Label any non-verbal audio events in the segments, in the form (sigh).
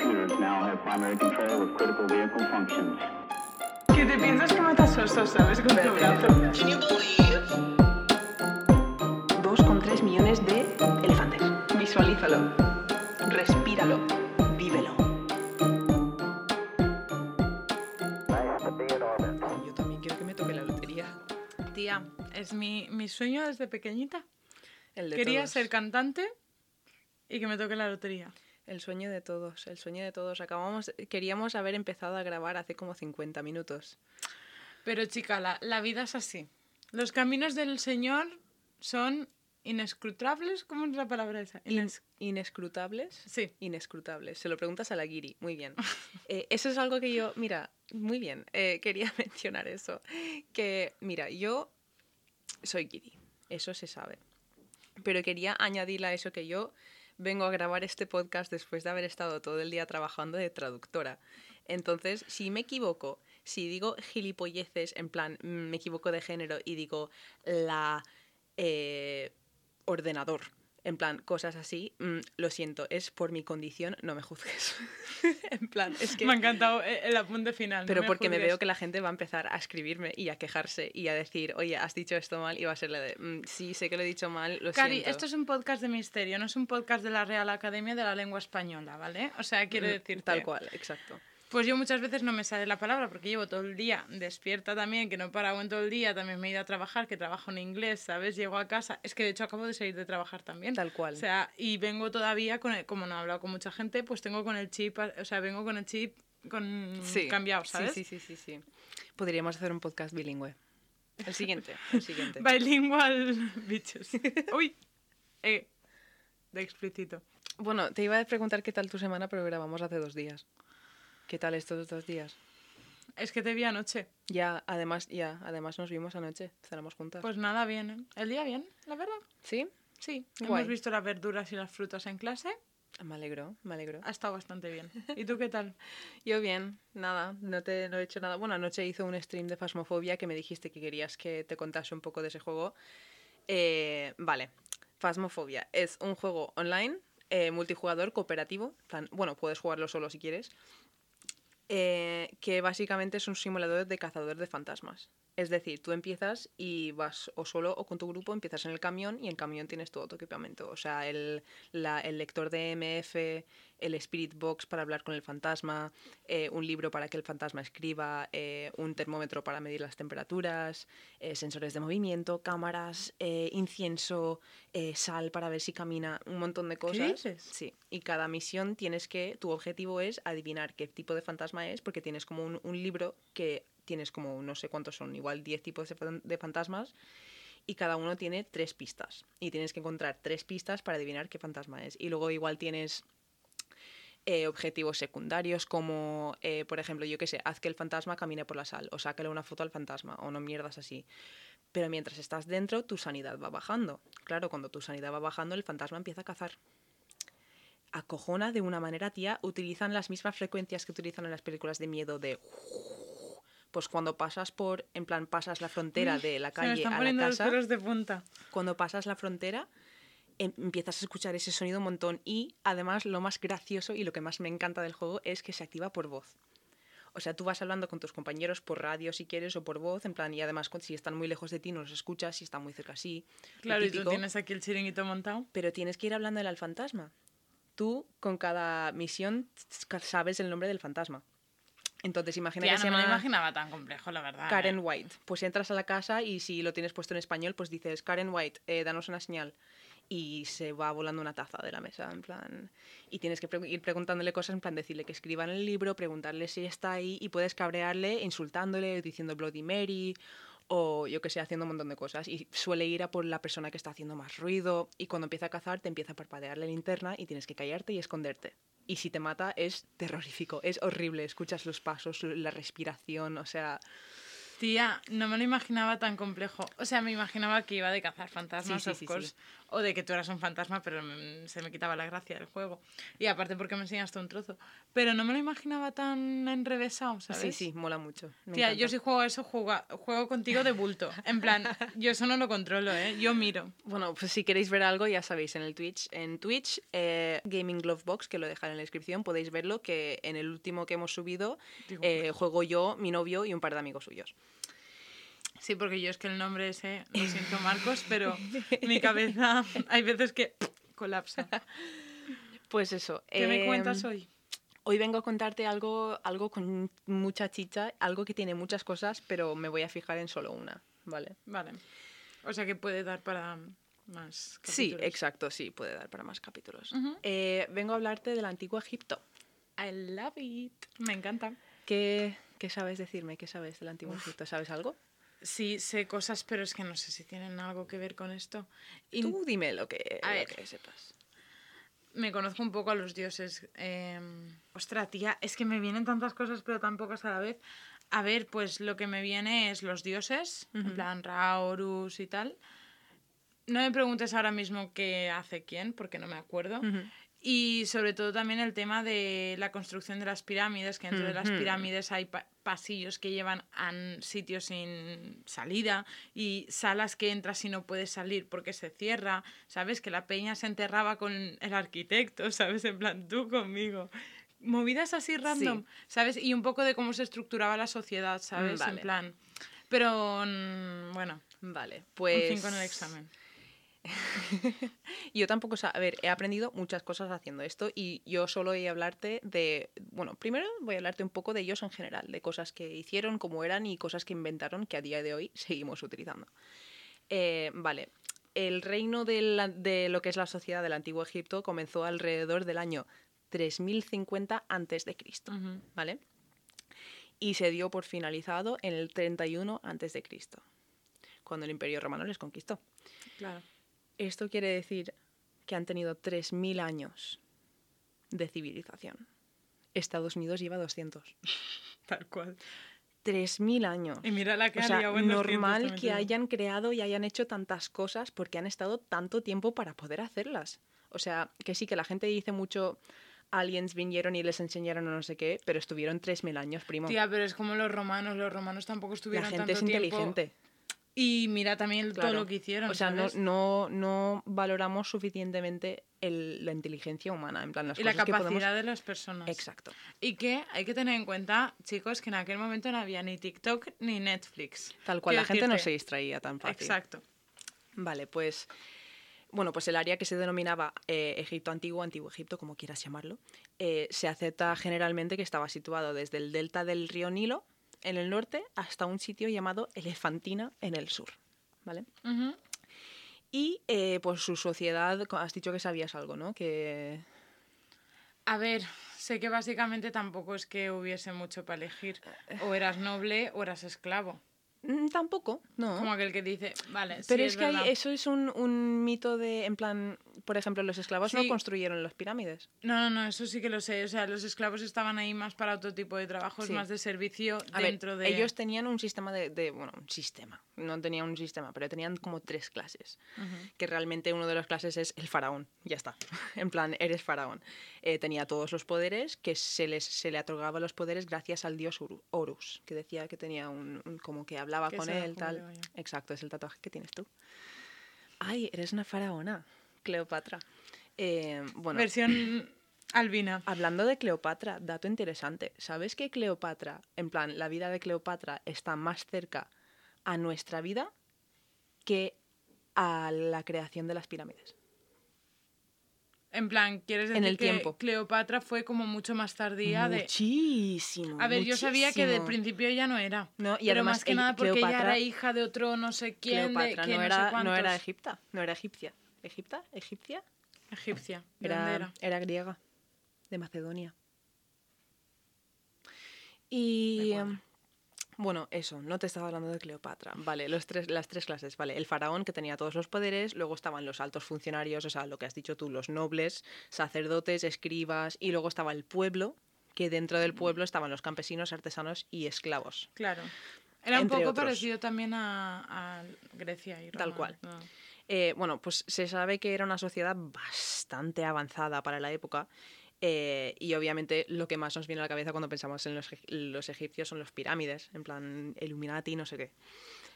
computers now have primary control of critical vehicle functions. Que te piensas que matas osos, ¿sabes? Con tu brazo. 2,3 millones de elefantes. Visualízalo. Respíralo. Vívelo. Yo también quiero que me toque la lotería. Tía, es mi, mi sueño desde pequeñita. El de Quería todos. ser cantante y que me toque la lotería. El sueño de todos, el sueño de todos. Acabamos, queríamos haber empezado a grabar hace como 50 minutos. Pero chica, la, la vida es así. Los caminos del Señor son inescrutables. ¿Cómo es la palabra esa? Ines- ¿Inescrutables? Sí. Inescrutables. Se lo preguntas a la Guiri. Muy bien. (laughs) Eh, eso es algo que yo, mira, muy bien. eh, quería (laughs) mencionar eso. Que, mira, yo soy Guiri. Eso se sabe. Pero quería añadirle a eso que yo vengo a grabar este podcast después de haber estado todo el día trabajando de traductora. Entonces, si me equivoco, si digo gilipolleces, en plan, mm, me equivoco de género y digo la eh, ordenador, en plan, cosas así, mm, lo siento, es por mi condición, no me juzgues. (laughs) en plan, es que... Me ha encantado eh, el apunte final. no Pero me porque me veo que la gente va a empezar a escribirme y a quejarse y a decir, oye, has dicho esto mal y va a ser la de, "Mm, sí, sé que lo he dicho mal, lo Cari, siento. esto es un podcast de misterio, no es un podcast de la Real Academia de la Lengua Española, ¿vale? O sea, quiero Mm, decir Tal cual, exacto. Pues yo muchas veces no me sale la palabra porque llevo todo el día despierta también, que no he parado en todo el día, también me he ido a trabajar, que trabajo en inglés, ¿sabes? Llego a casa, es que de hecho acabo de salir de trabajar también. Tal cual. O sea, y vengo todavía con el- como no he hablado con mucha gente, pues tengo con el chip, o sea, vengo con el chip con Sí, cambiado, ¿sabes? Sí, sí, sí, sí, sí. Podríamos hacer un podcast bilingüe. El siguiente, el siguiente. (laughs) Bilingual bitches. (laughs) Uy. Eh, de explícito. Bueno, te iba a preguntar qué tal tu semana, pero grabamos hace dos días. ¿Qué tal estos dos días? Es que te vi anoche. Ya, además, ya, además nos vimos anoche, cenamos juntas. Pues nada, bien, ¿eh? El día bien, la verdad. ¿Sí? Sí, Guay. hemos visto las verduras y las frutas en clase. Me alegro, me alegro. Ha estado bastante bien. ¿Y tú qué tal? (laughs) Yo bien, nada, no, te, no he hecho nada. Bueno, anoche hice un stream de Phasmophobia que me dijiste que querías que te contase un poco de ese juego. Eh, vale, Phasmophobia es un juego online, eh, multijugador, cooperativo. plan, bueno, puedes jugarlo solo si quieres. Eh, que básicamente es un simulador de cazador de fantasmas. Es decir, tú empiezas y vas o solo o con tu grupo, empiezas en el camión y en el camión tienes todo tu equipamiento. O sea, el, la- el lector de MF, el Spirit Box para hablar con el fantasma, eh, un libro para que el fantasma escriba, eh, un termómetro para medir las temperaturas, eh, sensores de movimiento, cámaras, incienso, sal para ver si camina, un montón de cosas. dices? Sí, y cada misión tienes que, tu objetivo es adivinar qué tipo de fantasma es, porque tienes como un, un libro que tienes como no sé cuántos son, igual 10 tipos de, fan- de fantasmas, y cada uno tiene tres pistas. Y tienes que encontrar tres pistas para adivinar qué fantasma es. Y luego igual tienes eh, objetivos secundarios como, eh, por ejemplo, yo qué sé, haz que el fantasma camine por la sal, o sácale una foto al fantasma, o no mierdas así. Pero mientras estás dentro, tu sanidad va bajando. Claro, cuando tu sanidad va bajando, el fantasma empieza a cazar. Acojona de una manera, tía, utilizan las mismas frecuencias que utilizan en las películas de miedo de... Pues cuando pasas por, en plan, pasas la frontera de la Se me calle están a la los casa pelos de punta. cuando pasas la frontera empiezas a escuchar ese sonido un montón y además lo más gracioso y lo que más me encanta del juego es que se activa por voz. O sea, tú vas hablando con tus compañeros por radio si quieres o por voz, en plan, y además si están muy lejos de ti no los escuchas, si están muy cerca sí. Claro, y tú tienes aquí el chiringuito montado. Pero tienes que ir hablando al fantasma. Tú con cada misión sabes el nombre del fantasma. Entonces imagina Tía, que no se me lo imaginaba tan complejo, la verdad. Karen ¿eh? White. Pues entras a la casa y si lo tienes puesto en español, pues dices, Karen White, eh, danos una señal. Y se va volando una taza de la mesa, en plan... Y tienes que ir preguntándole cosas, en plan decirle que escriba en el libro, preguntarle si está ahí y puedes cabrearle insultándole, diciendo Bloody Mary o yo que sé, haciendo un montón de cosas. Y suele ir a por la persona que está haciendo más ruido y cuando empieza a cazar te empieza a parpadear la linterna y tienes que callarte y esconderte. Y si te mata es terrorífico, es horrible, escuchas los pasos, la respiración, o sea... Tía, no me lo imaginaba tan complejo. O sea, me imaginaba que iba de cazar fantasmas, Sí, sí, of sí, course. sí. O de que tú eras un fantasma, pero se me quitaba la gracia del juego. Y aparte porque me enseñaste un trozo. Pero no me lo imaginaba tan enrevesado, ¿sabes? Sí, sí, mola mucho. me Tía, yo si juego eso, juego, juego contigo de bulto. En plan, yo eso no lo controlo, ¿eh? Yo miro. Bueno, pues si queréis ver algo, ya sabéis, en el Twitch, en Twitch, eh, Gaming Glove Box, que lo dejaré en la descripción, podéis verlo, que en el último que hemos subido eh, juego yo, mi novio y un par de amigos suyos. Sí, porque yo es que el nombre ese, lo siento Marcos, pero (laughs) mi cabeza hay veces que colapsa. Pues eso. ¿Qué me em, cuentas hoy? Hoy vengo a contarte algo, algo con mucha chicha, algo que tiene muchas cosas, pero me voy a fijar en solo una, ¿vale? Vale. O sea que puede dar para más Sí, capítulos. exacto, sí, puede dar para más capítulos. Eh, vengo a hablarte del antiguo Egipto. I love it. Me encanta. ¿Qué, qué sabes decirme? ¿Qué sabes del antiguo Egipto? ¿Sabes algo? Sí, sé cosas, pero es que no sé si tienen algo que ver con esto. Y Tú dime lo que, A lo ver. que sepas. me conozco un poco a los dioses. Eh, ostra, tía, es que me vienen tantas cosas, pero tan pocas a la vez. A ver, pues lo que me viene es los dioses, en plan Ra, Horus y tal. No me preguntes ahora mismo qué hace quién, porque no me acuerdo. Y sobre todo también el tema de la construcción de las pirámides, que dentro de las pirámides hay pasillos que llevan a sitios sin salida y salas que entras y no puedes salir porque se cierra, ¿sabes? Que la peña se enterraba con el arquitecto, (laughs) ¿sabes? En plan, tú conmigo. Movidas así random, ¿sabes? Y un poco de cómo se estructuraba la sociedad, ¿sabes? En plan... Pero, mm, bueno, Vale, un pues... 5 en el examen. (laughs) Yo tampoco, sa- a ver, he aprendido muchas cosas haciendo esto y yo solo voy a hablarte de, bueno, primero voy a hablarte un poco de ellos en general, de cosas que hicieron, cómo eran y cosas que inventaron que a día de hoy (laughs) seguimos utilizando. Eh, vale, el reino de, la- de lo que es la sociedad del antiguo Egipto comenzó alrededor del año 3050 antes de Cristo, Ujú. ¿vale? Y se dio por finalizado en el 31 antes de Cristo, cuando el Imperio Romano les conquistó. Claro. Esto quiere decir que han tenido 3.000 años de civilización. Estados Unidos lleva 200. (laughs) Tal cual. 3.000 años. Y mira la que O sea, liado en 200 normal que hayan creado y hayan hecho tantas cosas porque han estado tanto tiempo para poder hacerlas. O sea, que sí, que la gente dice mucho, aliens vinieron y les enseñaron o no sé qué, pero estuvieron 3.000 años, primo. Tía, pero es como los romanos. Los romanos tampoco la estuvieron gente es tiempo. Y mira también todo lo que hicieron. O sea, no, no, no valoramos suficientemente el- la inteligencia humana, en plan las y la cosas que capacidad podemos... de las personas. Exacto. Y que hay que tener en cuenta, chicos, que en aquel momento no había ni TikTok ni Netflix. Tal cual, la gente no se distraía tan fácil. Exacto. Vale, pues. Bueno, pues el área que se denominaba eh, Egipto Antiguo, Antiguo Egipto, como quieras llamarlo, eh, se acepta generalmente que estaba situado desde el delta del río Nilo, en el norte, hasta un sitio llamado Elefantina, en el sur. ¿Vale? Y eh, pues su sociedad, has dicho que sabías algo, ¿no? Que. A ver, sé que básicamente tampoco es que hubiese mucho para elegir. O eras noble o eras esclavo. Mm, tampoco, no. Como aquel que dice, vale, Pero sí, es, que hay- verdad. eso es un, un mito de, en plan, por ejemplo, los esclavos no construyeron las pirámides. No, no, no, eso sí que lo sé. O sea, los esclavos estaban ahí más para otro tipo de trabajos, Sí. más de servicio A dentro ver, de... ellos tenían un sistema de, de- bueno, un sistema, no tenían un sistema, pero tenían como tres clases, que realmente uno de las clases es el faraón, ya está, (laughs) en plan, eres faraón. Eh, tenía todos los poderes, que se, les, se le otorgaba los poderes gracias al dios Horus, que decía que tenía un, un- como que hablaba Que con él, tal. Exacto, es el tatuaje que tienes tú. Ay, eres una faraona, Cleopatra. Eh, bueno, Versión (coughs) albina. Hablando de Cleopatra, dato interesante. ¿Sabes que Cleopatra, en plan, la vida de Cleopatra está más cerca a nuestra vida que a la creación de las pirámides? En plan, ¿quieres decir En el que tiempo. Cleopatra fue como mucho más tardía de... Muchísimo. A ver, yo sabía que de muchísimo. principio ella no era. No, y pero más que el- nada porque ella Cleopatra- era hija de otro no sé quién, de que no, no, era, sé no era egipta, no era egipcia. ¿Egipta? ¿Egipcia? Egipcia. ¿De dónde Era, era? era griega, de Macedonia. Y. bueno, eso, no te estaba hablando de Cleopatra. Vale, los tres, las tres clases. Vale, el faraón que tenía todos los poderes, luego estaban los altos funcionarios, o sea, lo que has dicho tú, los nobles, sacerdotes, escribas, y luego estaba el pueblo, que dentro del pueblo estaban los campesinos, artesanos y esclavos. Claro. Era un poco otros. parecido también a, a Grecia y Roma. Tal cual. ¿no? Eh, bueno, pues se sabe que era una sociedad bastante avanzada para la época. Eh, y obviamente lo que más nos viene a la cabeza cuando pensamos en los, los egipcios son los pirámides, en plan Illuminati, no sé qué.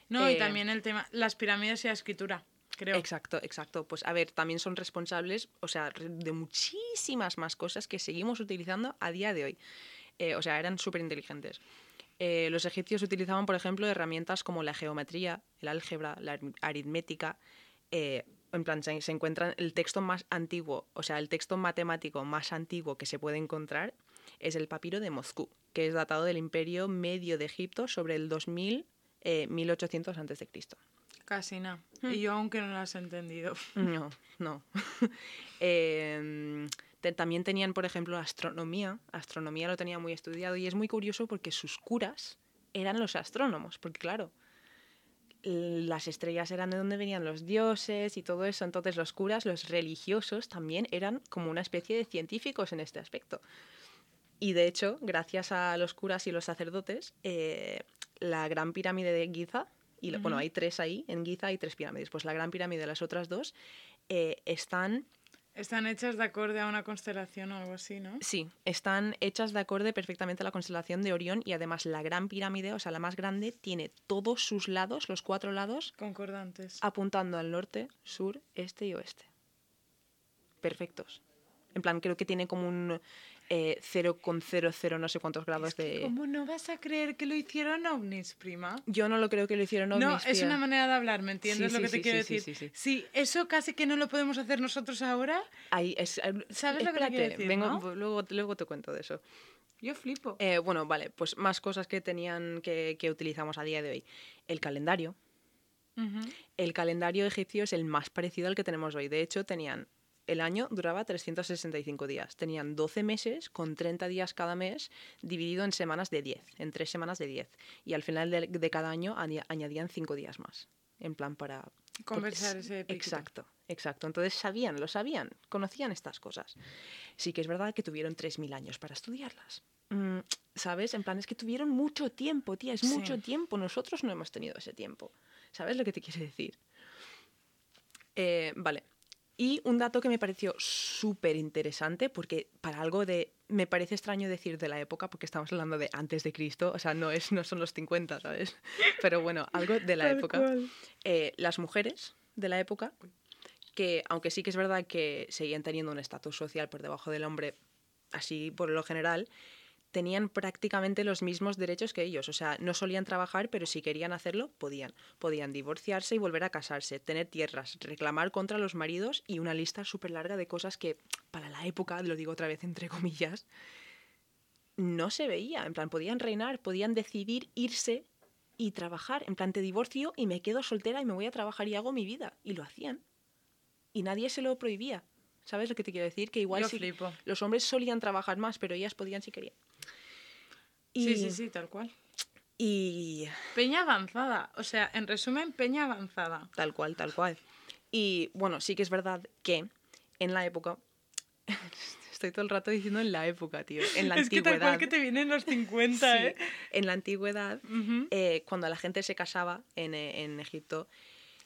No, y Eh, también el tema, las pirámides y la escritura, creo. Exacto, exacto. Pues a ver, también son responsables, o sea, de muchísimas más cosas que seguimos utilizando a día de hoy. Eh, o sea, eran súper inteligentes. Eh, los egipcios utilizaban, por ejemplo, herramientas como la geometría, el álgebra, la ar- aritmética. eh, en plan, se, se encuentran el texto más antiguo, o sea, el texto matemático más antiguo que se puede encontrar es el papiro de Moscú, que es datado del imperio medio de Egipto sobre el 2000, eh, 1800 a.C. Casi nada. Hmm. Y yo aunque no las he entendido. (laughs) No, no. (laughs) Em, te- también tenían, por ejemplo, astronomía. Astronomía lo tenía muy estudiado y es muy curioso porque sus curas eran los astrónomos, porque claro, las estrellas eran de donde venían los dioses y todo eso, entonces los curas, los religiosos también eran como una especie de científicos en este aspecto. Y de hecho, gracias a los curas y los sacerdotes, eh, la gran pirámide de Giza, y lo- bueno, hay tres ahí, en Giza hay tres pirámides, pues la gran pirámide y las otras dos eh, están, Están hechas de acorde a una constelación o algo así, ¿no? sí, están hechas de acorde perfectamente a la constelación de Orión y además la gran pirámide, o sea, la más grande, tiene todos sus lados, los cuatro lados, Concordantes. apuntando al norte, sur, este y oeste. Perfectos. En plan, creo que tiene como un eh, 0,00 no sé cuántos grados Es que de... ¿Cómo no vas a creer que lo hicieron ovnis, prima? Yo no lo creo que lo hicieron No, ovnis, es tía. una manera de hablar, ¿me entiendes Sí, lo que te sí, quiero decir? sí, sí, sí. Sí, eso casi que no lo podemos hacer nosotros ahora. Ahí es- eh, ¿Sabes lo que te quiero decir, vengo- no? luego, luego te cuento de eso. Yo flipo. Eh, bueno, vale, pues más cosas que tenían que, que utilizamos a día de hoy. El calendario. El calendario egipcio es el más parecido al que tenemos hoy. De hecho, tenían. El año duraba 365 días. Tenían 12 meses con 30 días cada mes, dividido en semanas de 10, en tres semanas de 10. Y al final de, de cada año aña- añadían 5 días más. En plan para. Conversar es- ese piquito. Exacto, exacto. Entonces sabían, lo sabían, conocían estas cosas. Sí que es verdad que tuvieron 3.000 años para estudiarlas. Mm, ¿Sabes? En plan, es que tuvieron mucho tiempo, tía, es Sí. mucho tiempo. Nosotros no hemos tenido ese tiempo. ¿Sabes lo que te quiero decir? Eh, vale. Y un dato que me pareció súper interesante, porque para algo de. Me parece extraño decir de la época, porque estamos hablando de antes de Cristo, o sea, no, es, no son los 50, ¿sabes? Pero bueno, algo de la Tal época. Eh, las mujeres de la época, que aunque sí que es verdad que seguían teniendo un estatus social por debajo del hombre, así por lo general, tenían prácticamente los mismos derechos que ellos. O sea, no solían trabajar, pero si querían hacerlo, podían. Podían divorciarse y volver a casarse, tener tierras, reclamar contra los maridos y una lista súper larga de cosas que, para la época, lo digo otra vez entre comillas, no se veía. En plan, podían reinar, podían decidir irse y trabajar. En plan, te divorcio y me quedo soltera y me voy a trabajar y hago mi vida. Y lo hacían. Y nadie se lo prohibía. ¿Sabes lo que te quiero decir? Que igual sí- los hombres solían trabajar más, pero ellas podían si querían. Y, Sí, sí, sí, tal cual. Y Peña avanzada. O sea, en resumen, peña avanzada. tal cual, tal cual. Y bueno, sí que es verdad que en la época... (laughs) Estoy todo el rato diciendo en la época, tío. En la es que tal antigüedad. cual que te vienen los 50, (laughs) Sí, ¿eh? En la antigüedad, eh, cuando la gente se casaba en, eh, en Egipto,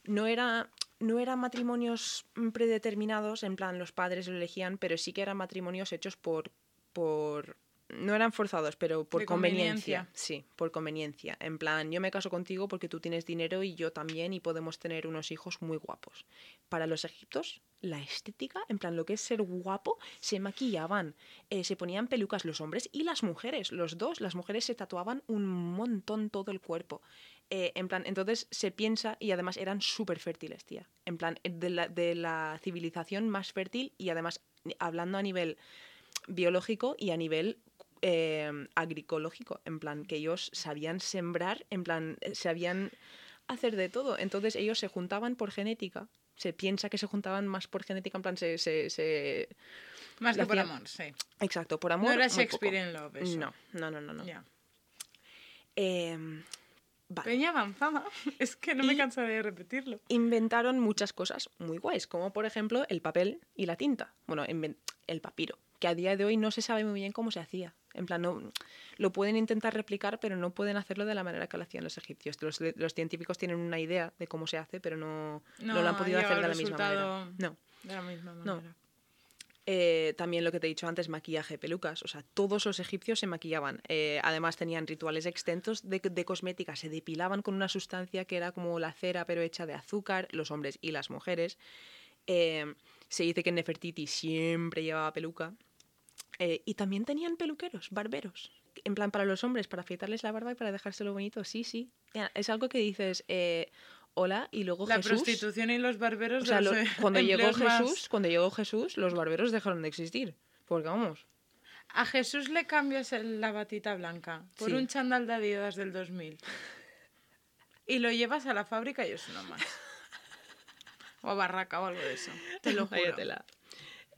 no era, no eran matrimonios mm, predeterminados, en plan los padres lo elegían, pero sí que eran matrimonios hechos por... por no eran forzados, pero por conveniencia. Sí, por conveniencia. En plan, yo me caso contigo porque tú tienes dinero y yo también y podemos tener unos hijos muy guapos. Para los egiptos, la estética, en plan, lo que es ser guapo, se maquillaban, eh, se ponían pelucas los hombres y las mujeres, los dos. Las mujeres se tatuaban un montón todo el cuerpo. Eh, en plan, entonces se piensa, y además eran súper fértiles, tía. En plan, eh, de la, de la civilización más fértil y además hablando a nivel biológico y a nivel eh, agroecológico, en plan, que ellos sabían sembrar, en plan, eh, sabían hacer de todo. Entonces ellos se juntaban por genética. Se piensa que se juntaban más por genética, en plan, se... se, se- Más que por amor, sí. Exacto, por amor. no era Shakespeare en Love, eso. No, no, no, no. no. Ya. Em, vale. Peña avanzada. (laughs) Es que no me cansaré de repetirlo. inventaron muchas cosas muy guays, como por ejemplo el papel y la tinta. Bueno, el papiro, que a día de hoy no se sabe muy bien cómo se hacía. En plan, no, lo pueden intentar replicar, pero no pueden hacerlo de la manera que lo hacían los egipcios. Los, los científicos tienen una idea de cómo se hace, pero no, no, lo han ha podido hacer de la misma manera. No. De la misma No. manera. Eh, también lo que te he dicho antes, maquillaje, pelucas. O sea, todos los egipcios se maquillaban. Eh, además tenían rituales extensos de, de cosmética. Se depilaban con una sustancia que era como la cera, pero hecha de azúcar, los hombres y las mujeres. Eh, se dice que Nefertiti siempre llevaba peluca. Eh, y también tenían peluqueros, barberos. En plan, para los hombres, para afeitarles la barba y para dejárselo bonito. Sí, sí. Es algo que dices, eh, hola, y luego La Jesús. prostitución y los barberos O sea, de lo- los, eh, (laughs) cuando llegó más- Jesús, cuando llegó Jesús, los barberos dejaron de existir. Porque vamos, A Jesús le cambias la batita blanca por Sí. un chándal de Adidas del 2000. Y lo llevas a la fábrica y es uno más. (laughs) O a Barraca o algo de eso. Te lo juro. Váyatela.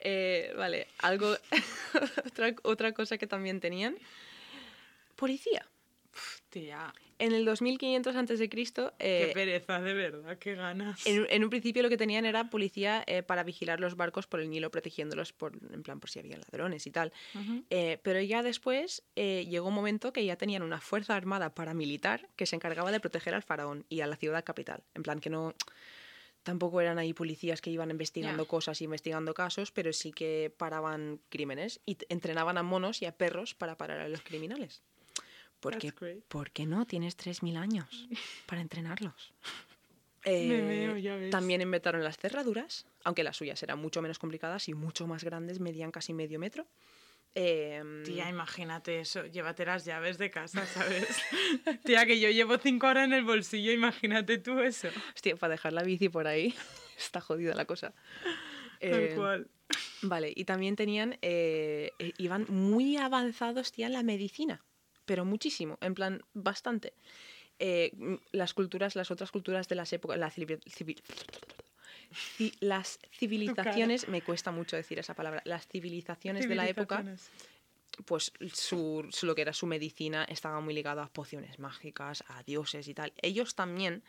Eh, vale, algo. (laughs) otra, otra cosa que también tenían. Policía. Tía, En el 2500 a.C., qué eh, pereza, de verdad, qué ganas. en, en un principio lo que tenían era policía eh, para vigilar los barcos por el Nilo, protegiéndolos por, en plan por si había ladrones y tal. Eh, pero ya después llegó un momento que ya tenían una fuerza armada paramilitar que se encargaba de proteger al faraón y a la ciudad capital. En plan que no... Tampoco eran ahí policías que iban investigando cosas y investigando casos, pero sí que paraban crímenes y entrenaban a monos y a perros para parar a los criminales. Porque. ¿Por qué no? Tienes 3.000 años (laughs) para entrenarlos. (laughs) Me Eh, veo, ya ves. también inventaron las cerraduras, aunque las suyas eran mucho menos complicadas y mucho más grandes, medían casi medio metro. Em, Tía, imagínate eso, llévate las llaves de casa, ¿sabes? (laughs) Tía, que yo llevo cinco horas en el bolsillo, imagínate tú eso. Hostia, para dejar la bici por ahí (laughs) está jodida la cosa. Tal Eh, cual. Vale, y también tenían, eh, iban muy avanzados, tía, en la medicina, pero muchísimo, en plan, bastante. Eh, las culturas, las otras culturas de las épocas, la civil- civil- ci- las (laughs) civilizaciones, me cuesta mucho decir esa palabra, las civilizaciones de la época, pues su, su- lo que era su medicina estaba muy ligado a pociones mágicas, a dioses y tal. Ellos también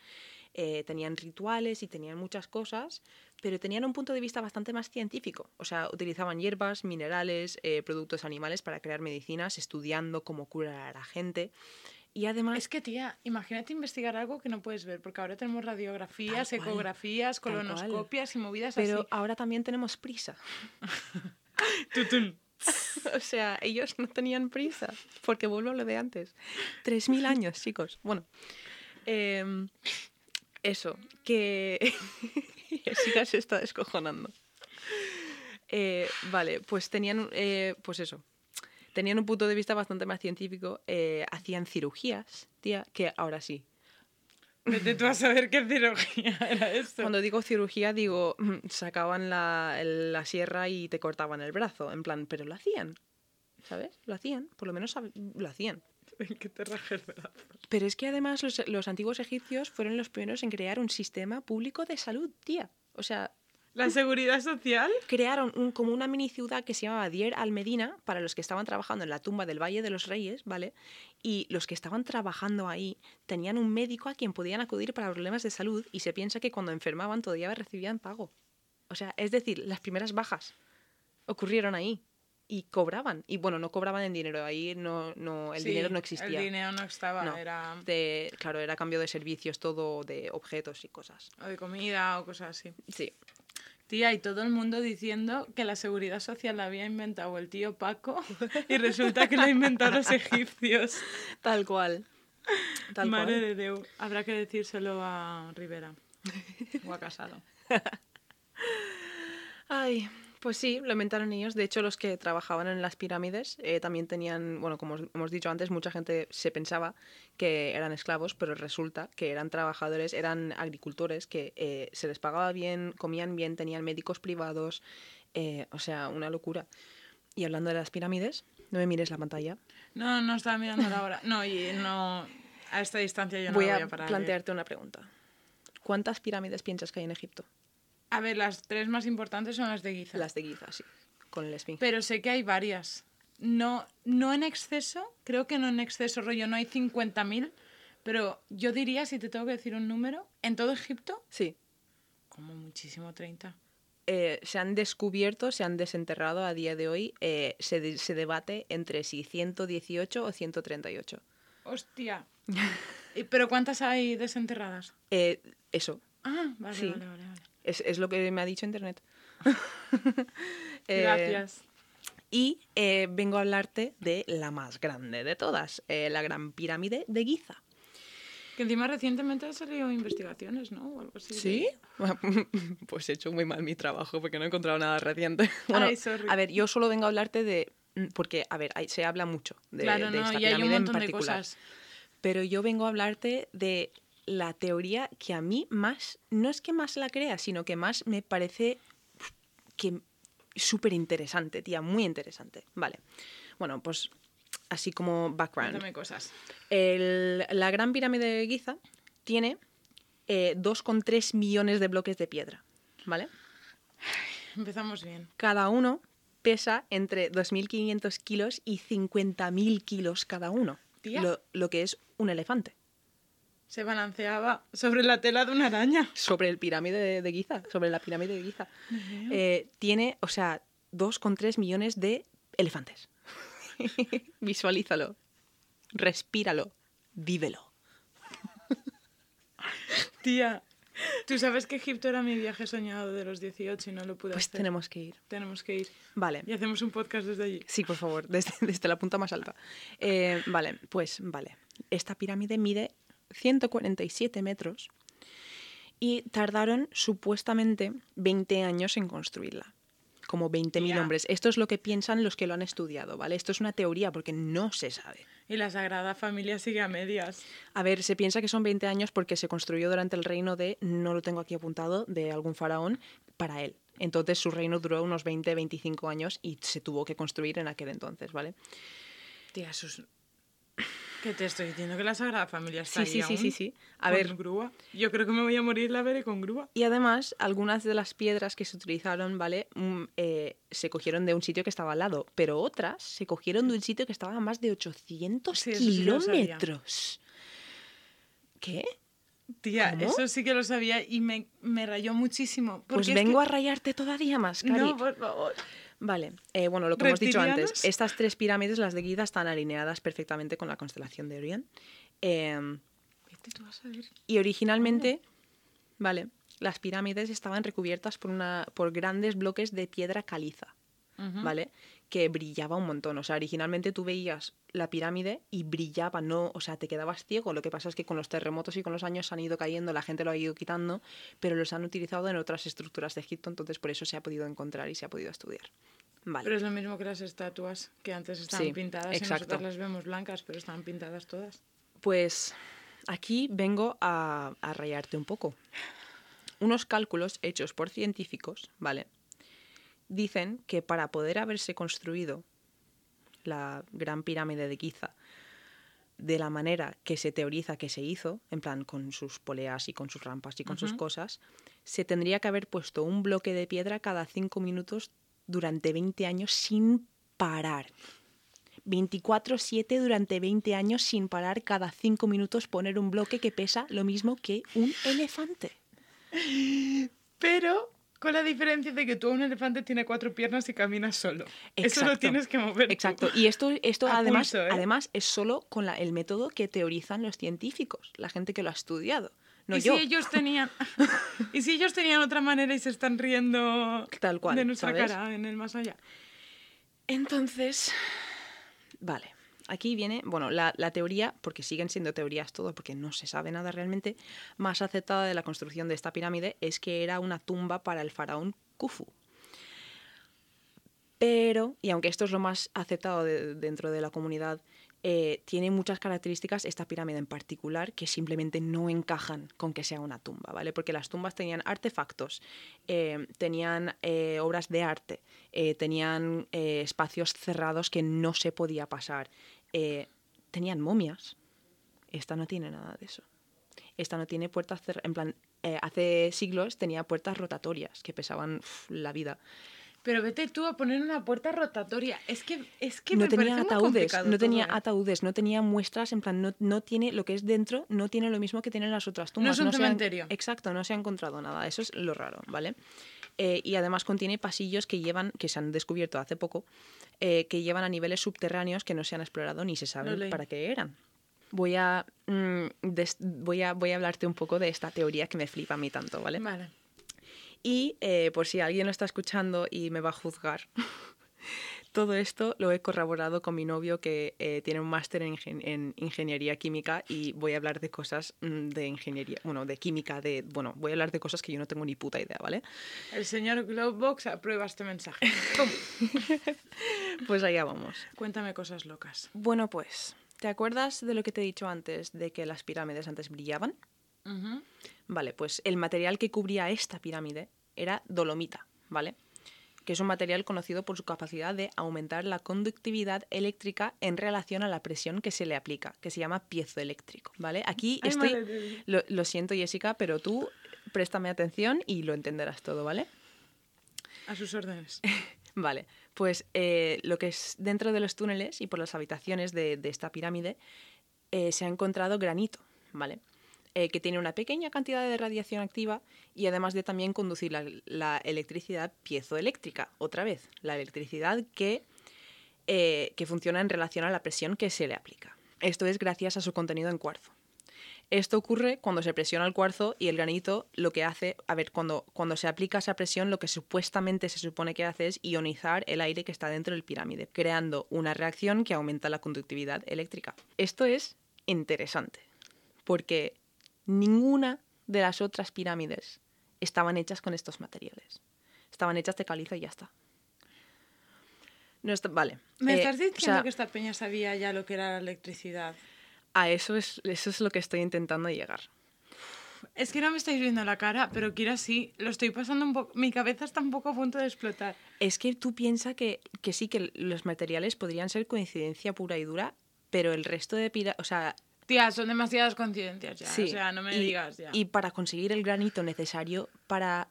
eh, tenían rituales y tenían muchas cosas, pero tenían un punto de vista bastante más científico. O sea, utilizaban hierbas, minerales, eh, productos animales para crear medicinas, estudiando cómo curar a la gente. Y además... Es que, tía, imagínate investigar algo que no puedes ver, porque ahora tenemos radiografías, cual, ecografías, colonoscopias y movidas pero así. ahora también tenemos prisa. (laughs) Tutun. (laughs) O sea, ellos no tenían prisa, porque vuelvo a lo de antes. 3.000 años, chicos. Bueno, em, eso, que... (laughs) Jessica se está descojonando. Eh, vale, pues tenían, eh, pues eso, tenían un punto de vista bastante más científico, eh, hacían cirugías, tía, que ahora sí. Vete tú a saber qué cirugía (laughs) era esto. Cuando digo cirugía, digo, mm, sacaban la, el- la sierra y te cortaban el brazo, en plan, pero lo hacían, ¿sabes? Lo hacían, por lo menos lo hacían. que te raje el brazo. Pero es que además los, los antiguos egipcios fueron los primeros en crear un sistema público de salud, tía. O sea, ¿La seguridad social? crearon un, como una mini ciudad que se llamaba Dier al-Medina para los que estaban trabajando en la tumba del Valle de los Reyes, ¿vale? Y los que estaban trabajando ahí tenían un médico a quien podían acudir para problemas de salud y se piensa que cuando enfermaban todavía recibían pago. O sea, es decir, las primeras bajas ocurrieron ahí y cobraban. Y bueno, no cobraban en dinero, ahí no, no, el Sí, dinero no existía. El dinero no estaba, No. era De- claro, era cambio de servicios, todo de objetos y cosas. o de comida o cosas así. Sí. Tía, y todo el mundo diciendo que la seguridad social la había inventado el tío Paco (laughs) y resulta que la inventaron los egipcios. Tal cual. Tal Madre cual. de Déu. Habrá que decírselo a Rivera (laughs) o a Casado. Ay, pues sí, lo inventaron ellos. De hecho, los que trabajaban en las pirámides eh, también tenían, bueno, como os- hemos dicho antes, mucha gente se pensaba que eran esclavos, pero resulta que eran trabajadores, eran agricultores que eh, se les pagaba bien, comían bien, tenían médicos privados, eh, o sea, una locura. Y hablando de las pirámides, no me mires la pantalla. No, no estaba mirando la hora. No, y no. A esta distancia yo no voy a, voy a parar. plantearte una pregunta. ¿Cuántas pirámides piensas que hay en Egipto? A ver, las tres más importantes son las de Giza. Las de Giza, sí, con el. Pero sé que hay varias. No, no en exceso, creo que no en exceso, rollo, no hay 50.000, pero yo diría, si te tengo que decir un número, en todo Egipto, Sí, como muchísimo 30. eh, se han descubierto, se han desenterrado a día de hoy, eh, se, de- se debate entre si 118 o 138. Hostia. (laughs) Y- ¿Pero cuántas hay desenterradas? Eh, eso, Ah, vale, Sí. vale, vale, vale. Es, es lo que me ha dicho Internet. (laughs) Eh, Gracias. Y eh, vengo a hablarte de la más grande de todas, eh, la Gran Pirámide de Giza. Que encima recientemente han salido investigaciones, ¿no? O algo así. (laughs) pues he hecho muy mal mi trabajo porque no he encontrado nada reciente. Bueno, Ay, sorry. a ver, yo solo vengo a hablarte de... mm, Porque, a ver, hay- se habla mucho de, Claro, de no, esta y hay un pirámide en montón de particular. cosas. Pero yo vengo a hablarte de la teoría que a mí más, no es que más la crea, sino que más me parece que súper interesante, tía, muy interesante. Vale. Bueno, pues así como background. Cuéntame cosas. El- la Gran Pirámide de Giza tiene eh, 2,3 millones de bloques de piedra, ¿vale? Empezamos bien. Cada uno pesa entre 2.500 kilos y 50.000 kilos cada uno, Tía. lo, lo que es un elefante. Se balanceaba sobre la tela de una araña. Sobre el pirámide de, de Giza, sobre la pirámide de Giza. Eh, tiene, o sea, 2,3 millones de elefantes. (laughs) Visualízalo, respíralo, vívelo. Tía, tú sabes que Egipto era mi viaje soñado de los 18 y no lo pude Pues hacer. tenemos que ir. Tenemos que ir. Vale. Y hacemos un podcast desde allí. Sí, por favor, (laughs) desde, desde la punta más alta. Eh, vale, pues vale. Esta pirámide mide 147 metros y tardaron supuestamente 20 años en construirla. Como 20.000 Ya. hombres. Esto es lo que piensan los que lo han estudiado, ¿vale? Esto es una teoría porque no se sabe. Y la Sagrada Familia sigue a medias. A ver, se piensa que son 20 años porque se construyó durante el reino de, no lo tengo aquí apuntado, de algún faraón para él. Entonces su reino duró unos 20-25 años y se tuvo que construir en aquel entonces, ¿vale? Tía, es... Que te estoy diciendo que la Sagrada Familia Sí, está sí, sí, sí, sí. A ver, grúa. Yo creo que me voy a morir la veré con grúa. Y además, algunas de las piedras que se utilizaron, ¿vale? Mm, eh, se cogieron de un sitio que estaba al lado, pero otras se cogieron de un sitio que estaba a más de 800 Sí, eso sí que lo sabía. kilómetros. ¿Qué? Tía, ¿Cómo? eso sí que lo sabía y me, me rayó muchísimo. Pues es vengo que- a rayarte todavía más, Cari. No, por favor. Vale, eh, bueno, lo que hemos dicho antes, estas tres pirámides, las de Giza, están alineadas perfectamente con la constelación de Orión. Em. Y originalmente, vale, las pirámides estaban recubiertas por, una, por grandes bloques de piedra caliza. ¿vale? Que brillaba un montón. O sea, originalmente tú veías la pirámide y brillaba, no, o sea, te quedabas ciego. Lo que pasa es que con los terremotos y con los años han ido cayendo, la gente lo ha ido quitando, pero los han utilizado en otras estructuras de Egipto, entonces por eso se ha podido encontrar y se ha podido estudiar. Vale. Pero es lo mismo que las estatuas, que antes estaban Sí, pintadas exacto. y nosotras las vemos blancas, pero estaban pintadas todas. Pues aquí vengo a, a rayarte un poco. Unos cálculos hechos por científicos, ¿vale? Dicen que para poder haberse construido la gran pirámide de Giza de la manera que se teoriza que se hizo, en plan con sus poleas y con sus rampas y con sus cosas, se tendría que haber puesto un bloque de piedra cada cinco minutos durante 20 años sin parar. 24-7 durante 20 años sin parar, cada 5 minutos poner un bloque que pesa lo mismo que un elefante. Pero con la diferencia de que tú un elefante tiene cuatro piernas y caminas solo. Eso lo Exacto. tienes que mover. tú. Exacto. Y esto, esto A además, pulso, ¿eh? además es solo con la- el método que teorizan los científicos, la gente que lo ha estudiado. No ¿Y yo. si ellos tenían (laughs) y si ellos tenían otra manera y se están riendo Tal cual, de nuestra ¿sabes? cara en el más allá? Entonces, vale. Aquí viene, bueno, la, teoría, porque siguen siendo teorías todo, porque no se sabe nada realmente, más aceptada de la construcción de esta pirámide es que era una tumba para el faraón Khufu. Pero, y aunque esto es lo más aceptado de- dentro de la comunidad, eh, tiene muchas características, esta pirámide en particular, que simplemente no encajan con que sea una tumba, ¿vale? Porque las tumbas tenían artefactos, eh, tenían eh, obras de arte, tenían espacios cerrados que no se podía pasar, eh, tenían momias. Esta no tiene nada de eso. Esta no tiene puertas cerradas. En plan, eh, hace siglos tenía puertas rotatorias que pesaban la vida. Pero vete tú a poner una puerta rotatoria. Es que, es que no me tenía muy ataúdes, no tenía todo, ¿eh? ataúdes, no tenía muestras, en plan, no, no tiene lo que es dentro, no tiene lo mismo que tienen las otras tumbas. es un se cementerio. exacto, no se ha encontrado nada, eso es lo raro, ¿vale? Eh, y además contiene pasillos que llevan, que se han descubierto hace poco, eh, que llevan a niveles subterráneos que no se han explorado ni se sabe para qué eran. Voy a, mm, des- voy, a, voy a hablarte un poco de esta teoría que me flipa a mí tanto, ¿vale? Vale. Y eh, por si alguien lo está escuchando y me va a juzgar, (laughs) todo esto lo he corroborado con mi novio que eh, tiene un máster en, ingen- en ingeniería química y voy a hablar de cosas mm, de ingeniería, bueno, de química, de, bueno, voy a hablar de cosas que yo no tengo ni puta idea, ¿vale? El señor Glowbox aprueba este mensaje. (laughs) Pues allá vamos. Cuéntame cosas locas. Bueno, pues, ¿te acuerdas de lo que te he dicho antes de que las pirámides antes brillaban? Ujú. Vale, pues el material que cubría esta pirámide era dolomita, ¿vale? Que es un material conocido por su capacidad de aumentar la conductividad eléctrica en relación a la presión que se le aplica, que se llama piezoeléctrico, ¿vale? Aquí Ay, estoy... lo siento, Jessica, pero tú préstame atención y lo entenderás todo, ¿vale? A sus órdenes. (laughs) Vale, pues eh, lo que es dentro de los túneles y por las habitaciones de, de esta pirámide eh, se ha encontrado granito, ¿vale? Eh, que tiene una pequeña cantidad de radiación activa y además de también conducir la, electricidad piezoeléctrica, otra vez, la electricidad que, eh, que funciona en relación a la presión que se le aplica. Esto es gracias a su contenido en cuarzo. Esto ocurre cuando se presiona el cuarzo y el granito lo que hace, a ver, cuando, cuando se aplica esa presión, lo que supuestamente se supone que hace es ionizar el aire que está dentro del pirámide, creando una reacción que aumenta la conductividad eléctrica. Esto es interesante, porque ninguna de las otras pirámides estaban hechas con estos materiales. Estaban hechas de caliza y ya está. No está- vale. ¿Me Eh, estás o diciendo sea, que esta peña sabía ya lo que era la electricidad? A eso es, eso es lo que estoy intentando llegar. Es que no me estáis viendo la cara, pero quiero así. Lo estoy pasando un poco. Mi cabeza está un poco a punto de explotar. Es que tú piensas que, que sí, que los materiales podrían ser coincidencia pura y dura, pero el resto de pirámides, o sea, Tía, son demasiadas coincidencias ya. sí. O sea, no me y, digas ya. Y para conseguir el granito necesario para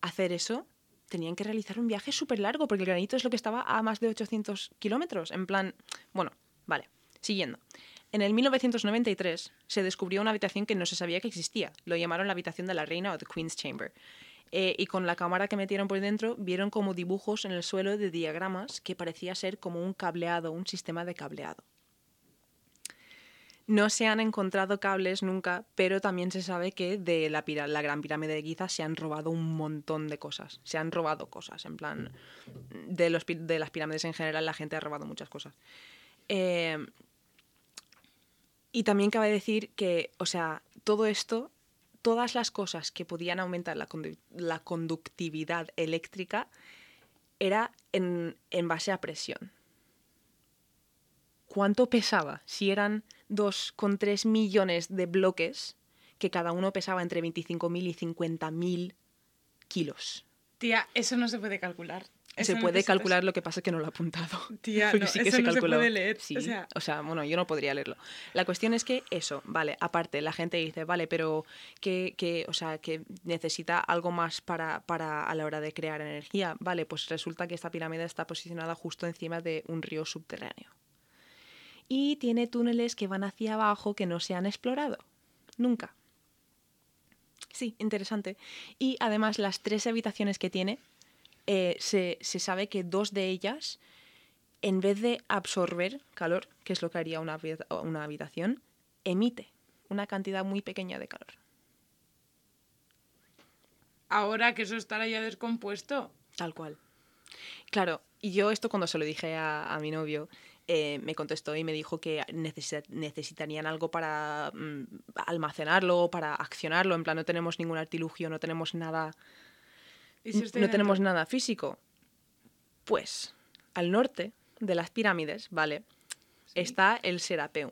hacer eso, tenían que realizar un viaje súper largo, porque el granito es lo que estaba a más de 800 kilómetros. En plan, bueno, vale, siguiendo. En el 1993 se descubrió una habitación que no se sabía que existía. Lo llamaron la habitación de la reina o The Queen's Chamber. Eh, y con la cámara que metieron por dentro vieron como dibujos en el suelo de diagramas que parecía ser como un cableado, un sistema de cableado. No se han encontrado cables nunca, pero también se sabe que de la, Gran Pirámide de Giza se han robado un montón de cosas. Se han robado cosas, en plan, de, las pirámides en general la gente ha robado muchas cosas. Eh, y también cabe decir que, o sea, todo esto, todas las cosas que podían aumentar la, condu- la conductividad eléctrica era en base a presión. ¿Cuánto pesaba? Si eran 2,3 millones de bloques, que cada uno pesaba entre 25.000 y 50.000 kilos. Tía, eso no se puede calcular. Eso se puede calcular lo que pasa es que no lo he apuntado. (laughs) Tía, no, sí que eso se no se puede leer, Sí, o sea- o sea, bueno, yo no podría leerlo. La cuestión es que eso, vale, aparte, la gente dice, vale, pero que, que, o sea, que necesita algo más para, para a la hora de crear energía. Vale, pues resulta que esta pirámide está posicionada justo encima de un río subterráneo. Y tiene túneles que van hacia abajo que no se han explorado. Nunca. Sí, interesante. Y además las tres habitaciones que tiene, eh, se, se sabe que dos de ellas, en vez de absorber calor, que es lo que haría una, habi- una habitación, emite una cantidad muy pequeña de calor. Ahora que eso estará ya descompuesto. Tal cual. Claro, y yo esto cuando se lo dije a, a mi novio, eh, me contestó y me dijo que necesi- necesitarían algo para mm, almacenarlo, para accionarlo. En plan, no tenemos ningún artilugio, no tenemos nada ¿Y si N- estoy no tenemos nada físico. Pues al norte de las pirámides, ¿vale? Está el Serapeum,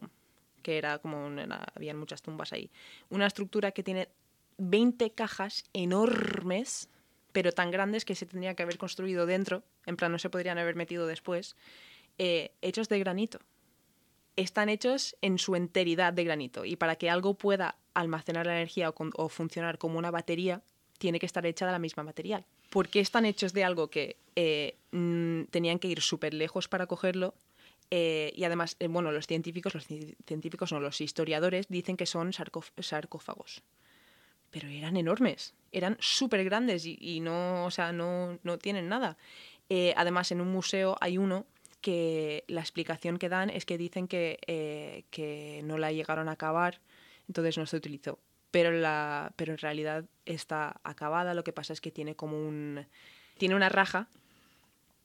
que era como una, habían muchas tumbas ahí. Una estructura que tiene 20 cajas enormes, pero tan grandes que se tendría que haber construido dentro, en plan no se podrían haber metido después, eh, hechos de granito. Están hechos en su enteridad de granito y para que algo pueda almacenar la energía o, funcionar como una batería, tiene que estar hecha de la misma material. ¿Por qué están hechos de algo que eh, tenían que ir súper lejos para cogerlo. eh, y además, bueno, los científicos, los ci- científicos no, los historiadores dicen que son sarcófagos. Pero eran enormes, eran súper grandes y, y no, o sea, no, no tienen nada. Además, en un museo hay uno que la explicación que dan es que dicen que, eh, que no la llegaron a acabar, entonces no se utilizó. Pero, la, pero en realidad está acabada, lo que pasa es que tiene como un... tiene una raja,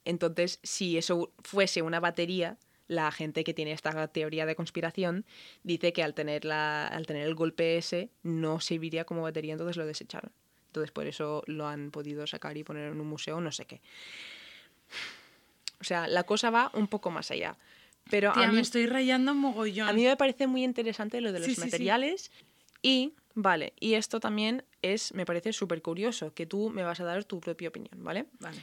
entonces si eso fuese una batería, la gente que tiene esta teoría de conspiración dice que al tener, la, al tener el golpe ese no serviría como batería, entonces lo desecharon. Entonces por eso lo han podido sacar y poner en un museo, no sé qué. O sea, la cosa va un poco más allá. Pero Tía, a mí, me estoy rayando mogollón. a mí me parece muy interesante lo de los Sí, sí, sí. materiales. Y, vale, y esto también es, me parece súper curioso, que tú me vas a dar tu propia opinión, ¿vale? Vale.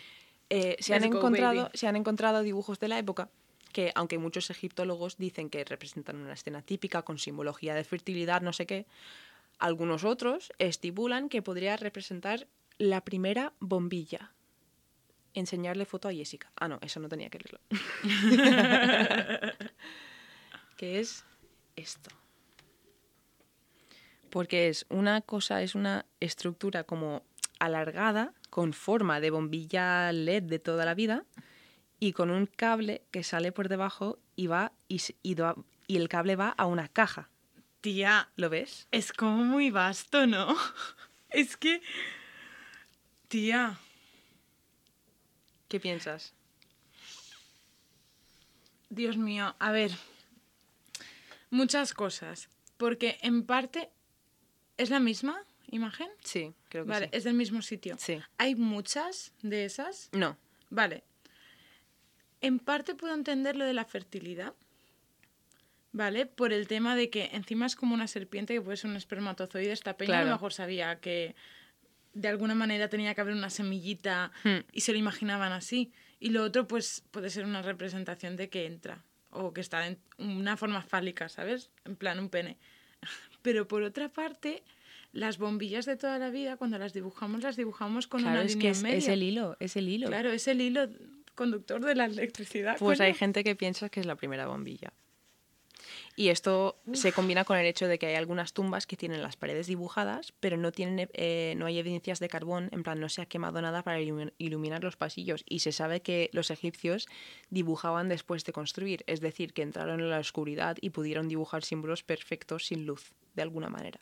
Eh, se, han go, encontrado, baby. se han encontrado dibujos de la época que, aunque muchos egiptólogos dicen que representan una escena típica con simbología de fertilidad, no sé qué, algunos otros estipulan que podría representar la primera bombilla. Enseñarle foto a Jessica. Ah, no, eso no tenía que leerlo. (laughs) que es esto. Porque es una cosa, es una estructura como alargada, con forma de bombilla LED de toda la vida, y con un cable que sale por debajo y va y, y y el cable va a una caja. Tía, ¿Lo ves? es como muy vasto, ¿no? (laughs) Es que... Tía, ¿Qué piensas? Dios mío, a ver. Muchas cosas. Porque en parte es la misma imagen. Sí, creo que Vale, sí. es del mismo sitio. Sí. Hay muchas de esas. No. Vale. En parte puedo entender lo de la fertilidad. ¿Vale? Por el tema de que encima es como una serpiente que puede ser un espermatozoide. Esta peña a lo mejor sabía que de alguna manera tenía que haber una semillita Hmm. y se lo imaginaban así. Y lo otro, pues, puede ser una representación de que entra. O que está en una forma fálica, ¿sabes? En plan, un pene. (laughs) Pero por otra parte, las bombillas de toda la vida, cuando las dibujamos, las dibujamos con claro, una es línea que en es, el hilo, es el hilo. Claro, es el hilo conductor de la electricidad. Pues hay gente que piensa que es la primera bombilla. Y esto se combina con el hecho de que hay algunas tumbas que tienen las paredes dibujadas, pero no, tienen, eh, no hay evidencias de carbón, en plan no se ha quemado nada para ilumi- iluminar los pasillos. Y se sabe que los egipcios dibujaban después de construir, es decir, que entraron en la oscuridad y pudieron dibujar símbolos perfectos sin luz, de alguna manera.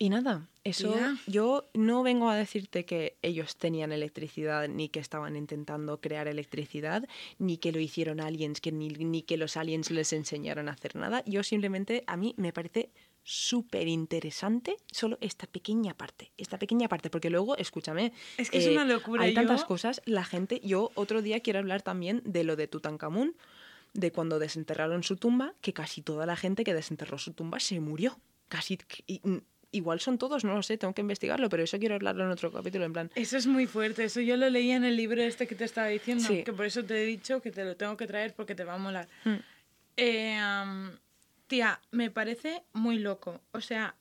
Y nada, eso yo no vengo a decirte que ellos tenían electricidad ni que estaban intentando crear electricidad, ni que lo hicieron aliens, que ni, ni que los aliens les enseñaron a hacer nada. Yo simplemente, a mí me parece súper interesante solo esta pequeña parte, esta pequeña parte, porque luego, escúchame, eh, Es que es una locura, Hay tantas cosas, la gente, yo otro día quiero hablar también de lo de Tutankamón, de cuando desenterraron su tumba, que casi toda la gente que desenterró su tumba se murió. Casi, y- igual son todos, no lo sé, tengo que investigarlo, pero eso quiero hablarlo en otro capítulo, en plan... Eso es muy fuerte. Eso yo lo leía en el libro este que te estaba diciendo. Sí. Que por eso te he dicho que te lo tengo que traer porque te va a molar. Mm. Eh, tía, me parece muy loco. O sea,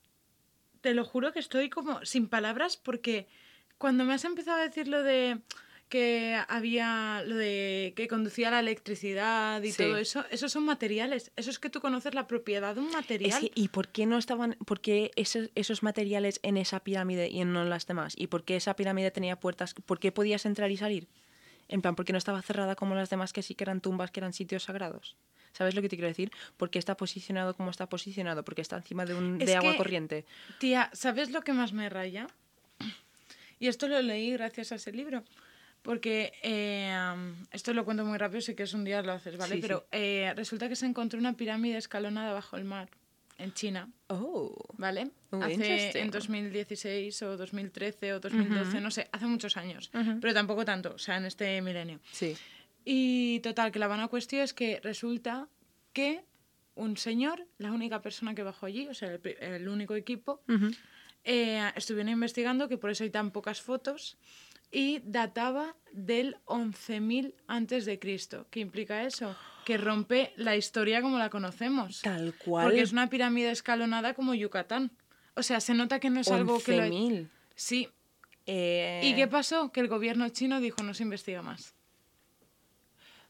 te lo juro que estoy como sin palabras porque cuando me has empezado a decir lo de que había lo de que conducía la electricidad y Sí. todo eso, esos son materiales. Eso es que tú conoces la propiedad de un material. Es que, ¿Y por qué no estaban, por qué esos, esos materiales en esa pirámide y en no en las demás? ¿Y por qué esa pirámide tenía puertas? ¿Por qué podías entrar y salir? En plan, ¿por qué no estaba cerrada como las demás que sí que eran tumbas, que eran sitios sagrados? ¿Sabes lo que te quiero decir? ¿Por qué está posicionado como está posicionado? Porque está encima de, un, Es de agua que- corriente. Tía, ¿sabes lo que más me raya? Y esto lo leí gracias a ese libro. Porque eh, esto lo cuento muy rápido, sé que es un día lo haces, ¿vale? Sí, Pero eh, resulta que se encontró una pirámide escalonada bajo el mar en China, Oh. ¿vale? Oh, hace en 2016 o 2013 o 2012, no sé, hace muchos años. Ujú. Pero tampoco tanto, o sea, en este milenio. Sí. Y total, que la buena cuestión es que resulta que un señor, la única persona que bajó allí, o sea, el, el único equipo, Ujú. eh, estuvieron investigando, que por eso hay tan pocas fotos, y databa del 11.000 antes de Cristo. ¿Qué implica eso? Que rompe la historia como la conocemos. Tal cual. Porque es una pirámide escalonada como Yucatán. O sea, se nota que no es algo que lo... 11.000. Sí, Eh, ¿Y qué pasó? Que el gobierno chino dijo no se investiga más.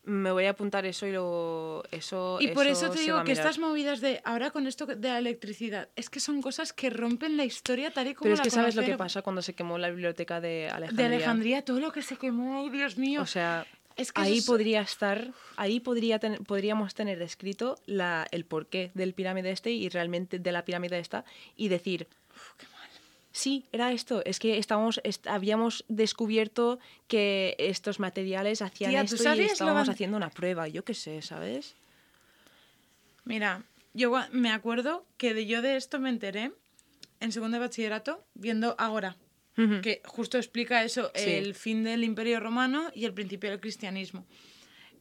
Me voy a apuntar eso y lo... Eso, Y por eso te digo que estas movidas de ahora con esto de la electricidad, es que son cosas que rompen la historia tal y como Pero es la que sabes lo que pasa cuando se quemó la biblioteca de De Alejandría. Alejandría, todo lo que se quemó, Dios mío. O sea, Es que ahí es- podría estar, ahí podría ten- podríamos tener escrito la, el porqué del pirámide este y realmente de la pirámide esta y decir, sí, era esto, es que estábamos, est- habíamos descubierto que estos materiales hacían Tía, ¿tú esto y estábamos haciendo una prueba, yo qué sé, ¿sabes? Mira, yo me acuerdo que de, yo de esto me enteré en segundo de bachillerato viendo Agora, que justo explica eso, Sí. el fin del imperio romano y el principio del cristianismo.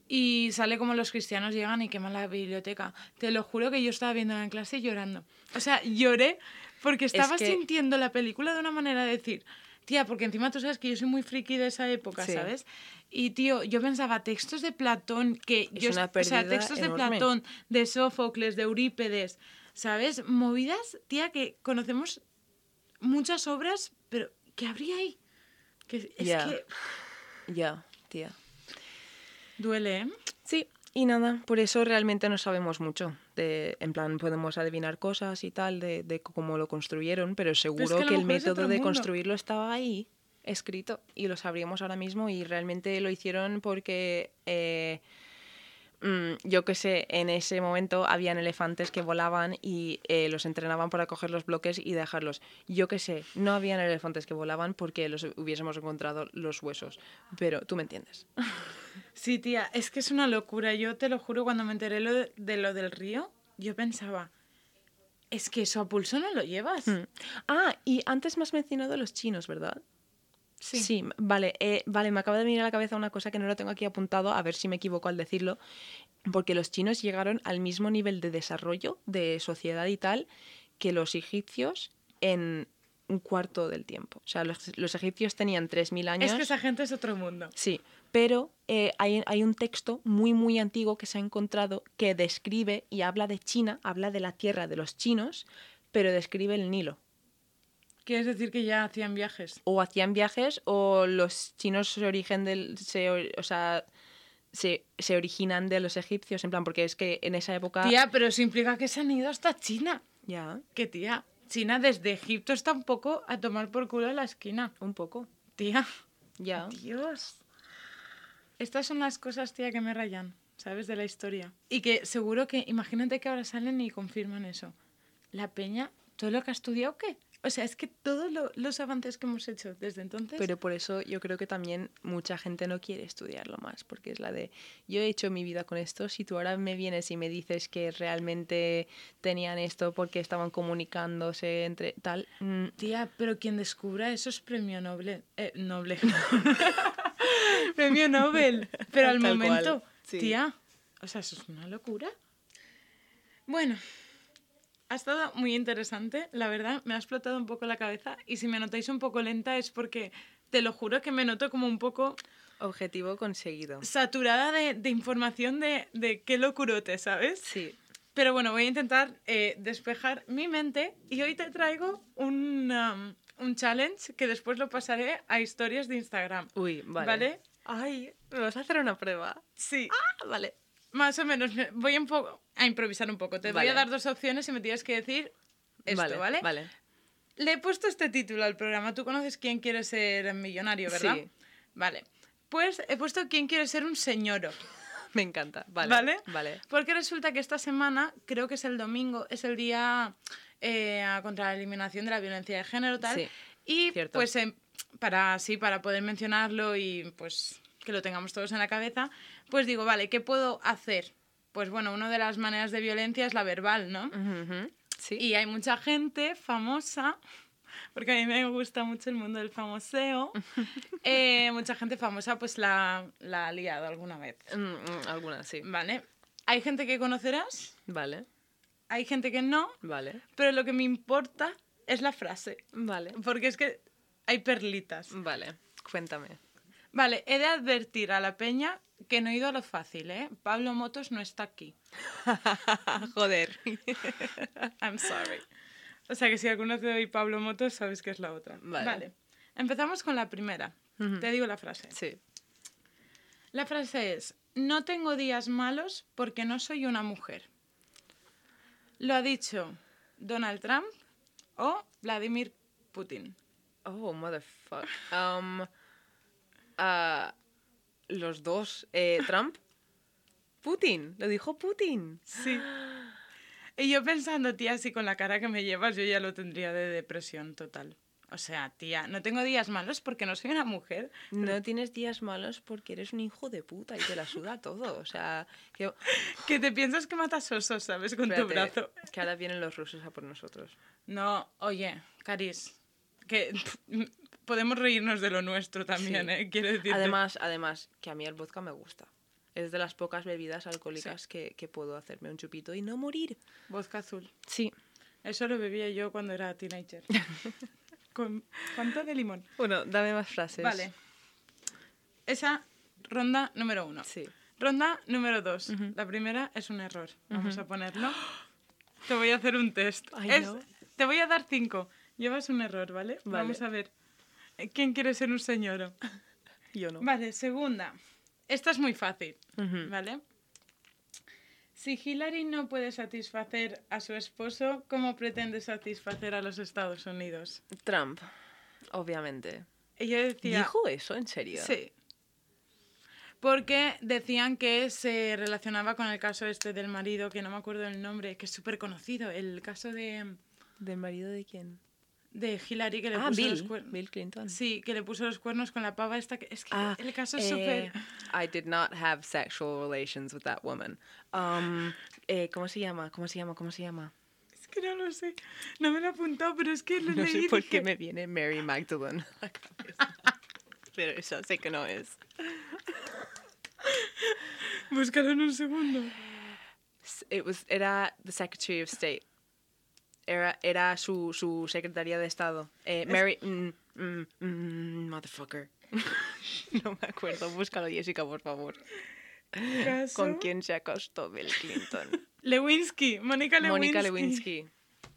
Y sale como los cristianos llegan y queman la biblioteca. Te lo juro que yo estaba viendo en clase llorando. O sea, lloré porque estaba que- sintiendo la película de una manera de decir, tía, porque encima tú sabes que yo soy muy friki de esa época, Sí. ¿sabes? Y tío, yo pensaba textos de Platón que Es yo, una o sea, textos de. Platón, de Sófocles, de Eurípedes, ¿sabes? Movidas, tía, que conocemos muchas obras, pero ¿qué habría ahí? Que es que Ya, tía. duele, ¿eh? Sí, y nada, por eso realmente no sabemos mucho. De, en plan, podemos adivinar cosas y tal de, de cómo lo construyeron, pero seguro que que, el método de construirlo estaba ahí, escrito, y lo sabríamos ahora mismo, y realmente lo hicieron porque, eh, yo qué sé, en ese momento habían elefantes que volaban y eh, los entrenaban para coger los bloques y dejarlos. Yo qué sé, no habían elefantes que volaban porque los hubiésemos encontrado los huesos, pero tú me entiendes. Sí, tía, es que es una locura. Yo te lo juro, cuando me enteré lo de, de lo del río, yo pensaba, es que eso a pulso no lo llevas. Mm. Ah, y antes me has mencionado los chinos, ¿verdad? Sí. vale, eh, vale, me acaba de venir a la cabeza una cosa que no lo tengo aquí apuntado, a ver si me equivoco al decirlo, porque los chinos llegaron al mismo nivel de desarrollo de sociedad y tal que los egipcios en un cuarto del tiempo. O sea, los, los egipcios tenían 3.000 años. Es que esa gente es otro mundo. Sí, pero eh, hay, hay un texto muy, muy antiguo que se ha encontrado que describe y habla de China, habla de la tierra de los chinos, pero describe el Nilo. Quieres decir que ya hacían viajes. o hacían viajes o los chinos se origen del se, or- o sea se, se originan de los egipcios en plan porque es que en esa época Tía, pero eso implica que se han ido hasta China. ya Que tía, China desde Egipto está un poco a tomar por culo en la esquina. un poco Tía, ya Dios. Estas son las cosas, tía, que me rayan, ¿sabes? De la historia. Y que seguro que, imagínate que ahora salen y confirman eso. La peña, todo lo que ha estudiado, ¿qué? O sea, es que todos lo- los avances que hemos hecho desde entonces... pero por eso yo creo que también mucha gente no quiere estudiarlo más porque es la de yo he hecho mi vida con esto si tú ahora me vienes y me dices que realmente tenían esto porque estaban comunicándose entre tal mm, Tía, pero quien descubra eso es premio Nobel. Eh, Noble. (laughs) premio Nobel. Pero al Tal momento, sí. tía, o sea, eso es una locura. Bueno, ha estado muy interesante, la verdad, me ha explotado un poco la cabeza y si me notáis un poco lenta es porque te lo juro que me noto como un poco objetivo conseguido saturada de, de información de, de qué locurote, ¿sabes? sí Pero bueno, voy a intentar eh, despejar mi mente y hoy te traigo un, um, un challenge que después lo pasaré a historias de Instagram. uy vale ¿Vale? ay me vas a hacer una prueba Sí, Ah, vale más o menos. me- Voy un poco a improvisar un poco. Te voy a dar dos opciones y me tienes que decir esto, ¿vale? vale vale Le he puesto este título al programa. Tú conoces quién quiere ser millonario, ¿verdad? Sí. Vale. Pues he puesto quién quiere ser un señoro. (laughs) Me encanta. Vale. ¿Vale? Vale. Porque resulta que esta semana, creo que es el domingo, es el día eh, contra la eliminación de la violencia de género tal. Sí, y cierto. pues em, para sí, para poder mencionarlo y pues que lo tengamos todos en la cabeza, pues digo, vale, ¿qué puedo hacer? Pues bueno, una de las maneras de violencia es la verbal, ¿no? Sí. Y hay mucha gente famosa, porque a mí me gusta mucho el mundo del famoseo, (laughs) eh, mucha gente famosa pues la, la ha liado alguna vez, Mm, mm, alguna, sí. ¿vale? Hay gente que conocerás, Vale. hay gente que no, Vale. pero lo que me importa es la frase, Vale. porque es que hay perlitas. Vale. Cuéntame. Vale, he de advertir a la peña que no he ido a lo fácil, ¿eh? Pablo Motos no está aquí. (laughs) Joder. (laughs) I'm sorry. O sea que si alguno te doy Pablo Motos, sabes que es la otra. Vale. Empezamos con la primera. Te digo la frase. Sí. La frase es, no tengo días malos porque no soy una mujer. Lo ha dicho Donald Trump o Vladimir Putin. Oh, motherfucker. Um, ah, los dos. Eh, Trump. Putin. Lo dijo Putin. Sí. Y yo pensando, tía, así con la cara que me llevas, yo ya lo tendría de depresión total. O sea, tía, no tengo días malos porque no soy una mujer. No tienes días malos porque eres un hijo de puta y te la suda todo. O sea, que, Que te piensas que matas osos, ¿sabes? Con tu brazo. que ahora vienen los rusos a por nosotros. No, oye, Caris, que podemos reírnos de lo nuestro también, Sí. ¿eh? Quiero decir. Además, además, que a mí el vodka me gusta. Es de las pocas bebidas alcohólicas que, que puedo hacerme un chupito y no morir. Vodka azul. Sí. Eso lo bebía yo cuando era teenager. (laughs) Con cuánto de limón. Bueno, dame más frases. Vale. Esa ronda número uno. Sí. Ronda número dos. La primera es un error. Vamos a ponerlo. (gasps) Te voy a hacer un test. Ay, Es- no. Te voy a dar cinco. Llevas un error, ¿vale? Vale. Vamos a ver. ¿Quién quiere ser un señor? Yo no. Vale, segunda. Esta es muy fácil. ¿vale? Si Hillary no puede satisfacer a su esposo, ¿cómo pretende satisfacer a los Estados Unidos? Trump, obviamente. Ella decía... ¿Dijo eso en serio? Sí. Porque decían que se relacionaba con el caso este del marido, que no me acuerdo el nombre, que es súper conocido, el caso de, ¿Del marido de quién? De Hillary que le Ah, puso los Bill. cuernos. Bill Clinton. Sí, que le puso los cuernos con la pava esta. Que, es que Ah, el caso es eh, súper... I did not have sexual relations with that woman. Um, eh, ¿Cómo se llama? ¿Cómo se llama? ¿Cómo se llama? Es que no lo sé. No me lo he apuntado, pero es que lo No leí sé y por dije, qué me viene Mary Magdalene a la cabeza. Pero esa sé que no es. Búscalo en un segundo. It was, era the Secretary of State. Era, era su, su secretaria de Estado. Eh, Mary... mm, mm, mm, motherfucker. (laughs) no me acuerdo. Búscalo, Jessica, por favor. Caso... ¿Con quién se acostó Bill Clinton? (laughs) Lewinsky, Mónica Lewinsky. Mónica Lewinsky.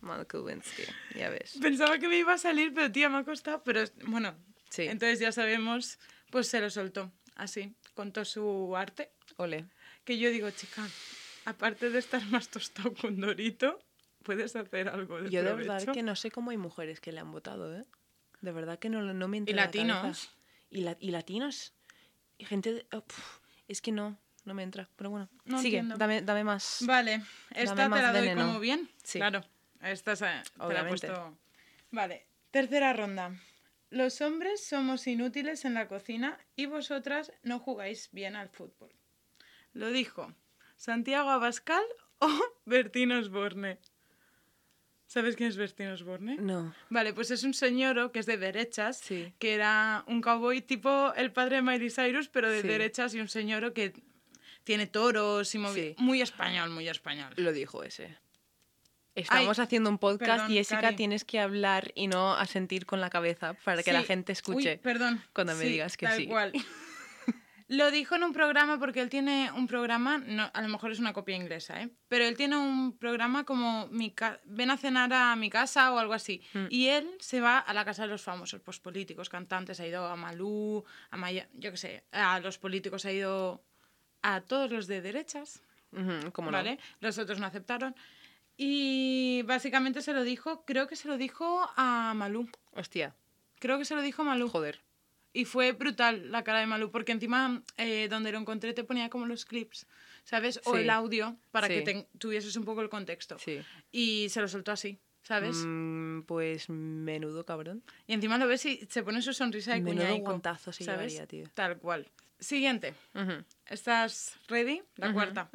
Mónica Lewinsky, ya ves. Pensaba que me iba a salir, pero tía, me ha costado. Pero bueno, Sí. entonces ya sabemos, pues se lo soltó. Así, contó su arte. Ole. Que yo digo, chica, aparte de estar más tostado con Dorito, puedes hacer algo de Yo de verdad que no sé cómo hay mujeres que le han votado, ¿eh? De verdad que no, no me entra Y la latinos. Y, la- y latinos. Y gente... de- oh, es que no, no me entra. Pero bueno, No sigue, dame, dame más. Vale, esta te la doy veneno. como bien. Sí. Claro, esta se- te la he puesto. Vale, tercera ronda. Los hombres somos inútiles en la cocina y vosotras no jugáis bien al fútbol. Lo dijo Santiago Abascal o (laughs) Bertín Osborne. ¿Sabes quién es Bertín Osborne? No. Vale, pues es un señor que es de derechas, Sí. que era un cowboy tipo el padre de Miley Cyrus, pero de Sí. derechas y un señor que tiene toros y movi- Sí. Muy español, muy español. Lo dijo ese. Estamos haciendo un podcast perdón, y Jessica Cari. tienes que hablar y no asentir con la cabeza para que la gente escuche. Uy, perdón. cuando me digas que tal sí. cual. (laughs) Lo dijo en un programa porque él tiene un programa, no, a lo mejor es una copia inglesa, ¿eh? pero él tiene un programa como mi ca- ven a cenar a mi casa o algo así. Mm. Y él se va a la casa de los famosos, pues políticos, cantantes, ha ido a Malú, a Maya, yo qué sé, a los políticos ha ido a todos los de derechas, ¿cómo no? ¿vale? Los otros no aceptaron. Y básicamente se lo dijo, creo que se lo dijo a Malú. Hostia, Creo que se lo dijo a Malú. joder. Y fue brutal la cara de Malú, porque encima eh, donde lo encontré te ponía como los clips, ¿sabes? O Sí. el audio, para Sí. que te- tuvieses un poco el contexto. Sí. Y se lo soltó así, ¿sabes? Mm, pues menudo cabrón. Y encima lo ves y se pone su sonrisa de Menudo cuñaico, guantazo se ¿sabes? llevaría, tío. Tal cual. Siguiente. ¿Estás ready? La ujú, cuarta.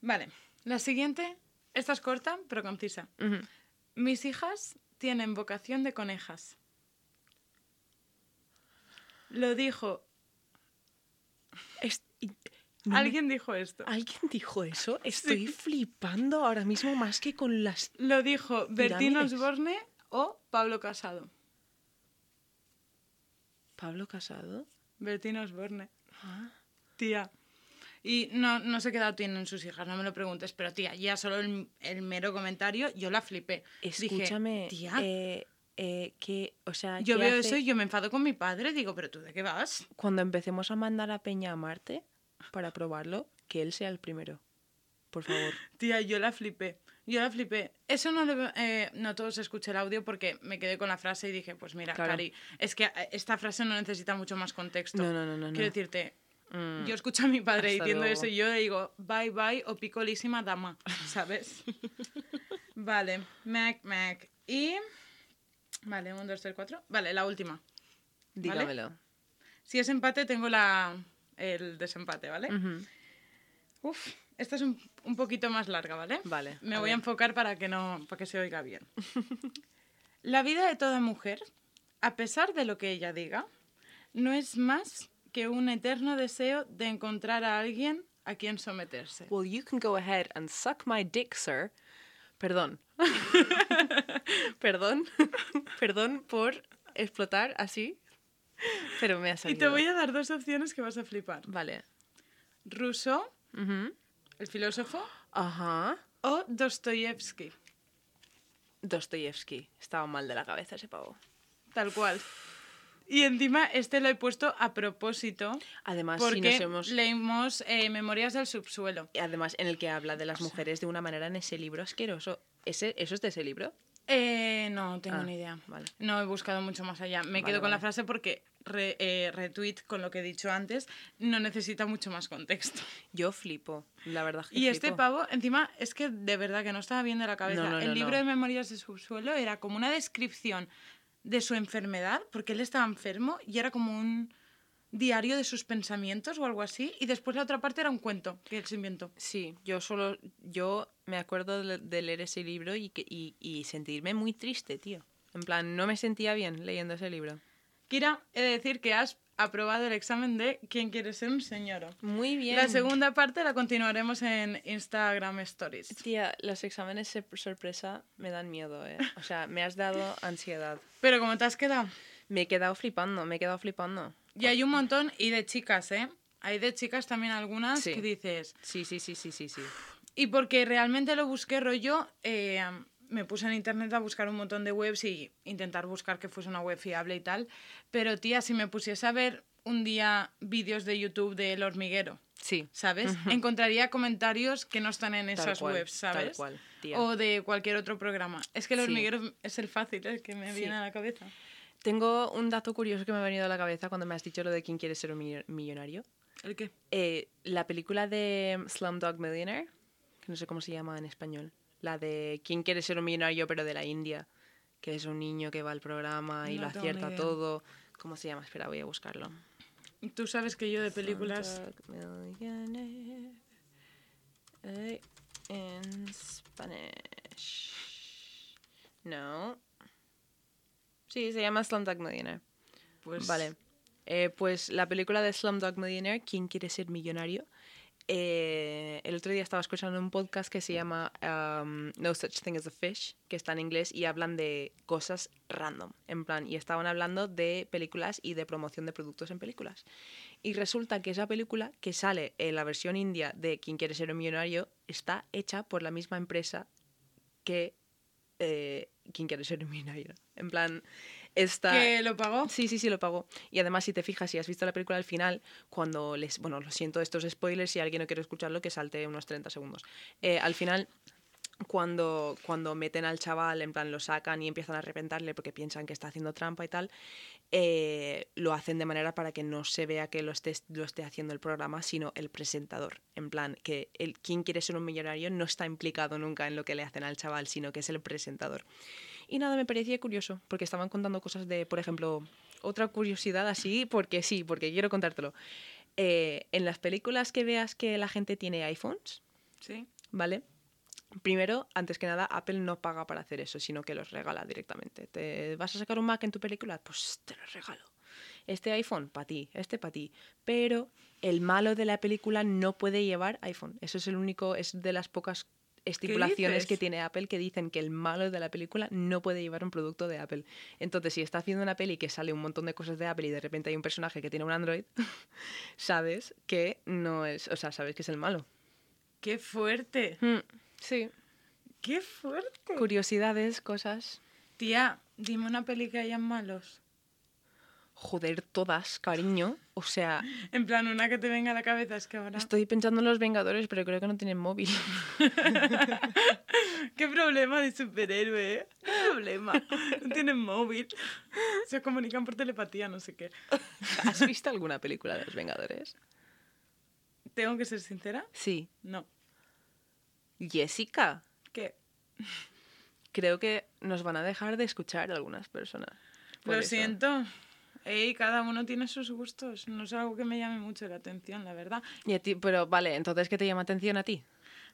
Vale. La siguiente, esta es corta, pero concisa. Mis hijas tienen vocación de conejas. Lo dijo. Es- me- Alguien dijo esto. ¿Alguien dijo eso? (laughs) Estoy flipando ahora mismo más que con las... Lo dijo Bertín. Osborne o Pablo Casado. ¿Pablo Casado? Bertín Osborne. Ah. Tía. Y no, no sé qué edad tienen sus hijas, no me lo preguntes, pero tía, ya solo el, el mero comentario, yo la flipé. Dije, Escúchame, tía, eh, eh, que, o sea, Yo ¿qué veo hace eso y yo me enfado con mi padre. Digo, ¿pero tú de qué vas? Cuando empecemos a mandar a Peña a Marte para probarlo, que él sea el primero. Por favor. Tía, yo la flipé. Yo la flipé. Eso no, le- eh, no todos escuché el audio porque me quedé con la frase y dije, pues mira, Claro. Cari, es que eh, esta frase no necesita mucho más contexto. No, no, no, no, no. Quiero decirte, Mm, yo escucho a mi padre Hasta diciendo luego. eso y yo le digo, bye bye o picolísima dama, ¿sabes? (laughs) vale, Mac, Mac. Y... Vale, un, dos, tres, cuatro. Vale, la última. dígamelo. Si es empate, tengo la, el desempate, ¿vale? Ujú. Uf, esta es un, un poquito más larga, ¿vale? Vale, Me a voy a enfocar para que no, para que se oiga bien. (laughs) La vida de toda mujer, a pesar de lo que ella diga, no es más que un eterno deseo de encontrar a alguien a quien someterse. Well, you can go ahead and suck my dick, sir. Perdón. (laughs) (laughs) Perdón. Perdón por explotar así. Pero me ha Y salido. te voy a dar dos opciones que vas a flipar. Vale. Rousseau, Ujú. el filósofo, Ajá. o Dostoyevsky, Dostoyevsky. Estaba mal de la cabeza ese pavo. tal cual. Y encima este lo he puesto a propósito Además, si porque nos hemos... leímos eh, Memorias del subsuelo. Además, en el que habla de las mujeres de una manera en ese libro asqueroso. ¿Ese, ¿Eso es de ese libro? Eh, no tengo Ah, ni idea. vale. No he buscado mucho más allá. Me Vale, quedo con la frase porque re- eh, retweet con lo que he dicho antes no necesita mucho más contexto. Yo flipo. La verdad que Y este pavo, encima, es que de verdad que no estaba bien de la cabeza. No, no, El no, libro de Memorias de subsuelo era como una descripción de su enfermedad, porque él estaba enfermo y era como un diario de sus pensamientos o algo así. Y después la otra parte era un cuento que él se inventó. Sí, yo solo, yo me acuerdo de, leer ese libro y, que, y, y sentirme muy triste, tío. En plan, no me sentía bien leyendo ese libro. Kira, he de decir que has aprobado el examen de ¿Quién quiere ser un señor? Muy bien. La segunda parte la continuaremos en Instagram Stories. Tía, los exámenes sorpresa me dan miedo, ¿eh? O sea, me has dado ansiedad. Pero como te has quedado, Me he quedado flipando, me he quedado flipando. y hay un montón, y de chicas, ¿eh? Hay de chicas también algunas Sí. que dices. Sí, sí, sí, sí, sí, sí. Y porque realmente lo busqué rollo, eh, me puse en internet a buscar un montón de webs y intentar buscar que fuese una web fiable y tal. Pero tía, si me pusiese a ver un día vídeos de YouTube del hormiguero, Sí, ¿sabes? Encontraría comentarios que no están en Tal esas cual, webs, tal ¿sabes? cual, tía. o de cualquier otro programa. Es que el Sí. hormiguero es el fácil, el que me Sí. viene a la cabeza. Tengo un dato curioso que me ha venido a la cabeza cuando me has dicho lo de quién quiere ser un millo- millonario. ¿El qué? Eh, la película de Slumdog Millionaire, que no sé cómo se llama en español, la de quién quiere ser un millonario pero de la India, que es un niño que va al programa y No lo acierta todo. ¿Cómo se llama? Espera, voy a buscarlo. Tú sabes que yo de películas... En Spanish. No. Sí, se llama Slumdog Millionaire. Pues, Vale. Eh, pues la película de Slumdog Millionaire, ¿Quién quiere ser millonario? Eh, el otro día estaba escuchando un podcast que se llama um, No Such Thing as a Fish, que está en inglés y hablan de cosas random, en plan, y estaban hablando de películas y de promoción de productos en películas. Y resulta que esa película que sale en la versión india de Quién quiere ser un millonario está hecha por la misma empresa que eh, Quién quiere ser un millonario. En plan, está... ¿Que lo pagó? Sí, sí, sí, lo pagó. Y además, si te fijas, si has visto la película al final, cuando les. Bueno, lo siento, estos spoilers, si alguien no quiere escucharlo, que salte unos 30 segundos. Eh, al final. Cuando, cuando meten al chaval, en plan lo sacan y empiezan a arrepentarle porque piensan que está haciendo trampa y tal, eh, lo hacen de manera para que no se vea que lo esté, lo esté haciendo el programa, sino el presentador. En plan, que el quien quiere ser un millonario no está implicado nunca en lo que le hacen al chaval, sino que es el presentador. Y nada, me parecía curioso, porque estaban contando cosas de, por ejemplo, otra curiosidad así, porque sí, porque quiero contártelo. Eh, en las películas que veas que la gente tiene iPhones, Sí. ¿vale? Primero, antes que nada, Apple no paga para hacer eso, sino que los regala directamente. ¿Te vas a sacar un Mac en tu película? Pues te lo regalo. Este iPhone, para ti, este para ti. Pero el malo de la película no puede llevar iPhone. Eso es el único, es de las pocas estipulaciones que tiene Apple que dicen que el malo de la película no puede llevar un producto de Apple. Entonces, si está haciendo una peli que sale un montón de cosas de Apple y de repente hay un personaje que tiene un Android, (laughs) sabes que no es, o sea, sabes que es el malo. ¡Qué fuerte! Mm, sí. ¡Qué fuerte! Curiosidades, cosas. Tía, Dime una peli que hayan malos. Joder, todas, cariño. O sea, En plan, una que te venga a la cabeza es que ahora... estoy pensando en los Vengadores, pero creo que no tienen móvil. (laughs) ¿Qué problema de superhéroe? eh? ¿Qué problema? No tienen móvil. Se comunican por telepatía, no sé qué. ¿Has visto alguna película de los Vengadores? ¿Tengo que ser sincera? Sí. No. Jessica, ¿Qué? creo que nos van a dejar de escuchar algunas personas. Lo eso. siento. Ey, cada uno tiene sus gustos. No es algo que me llame mucho la atención, la verdad. Y a ti, pero vale, entonces, ¿qué te llama atención a ti?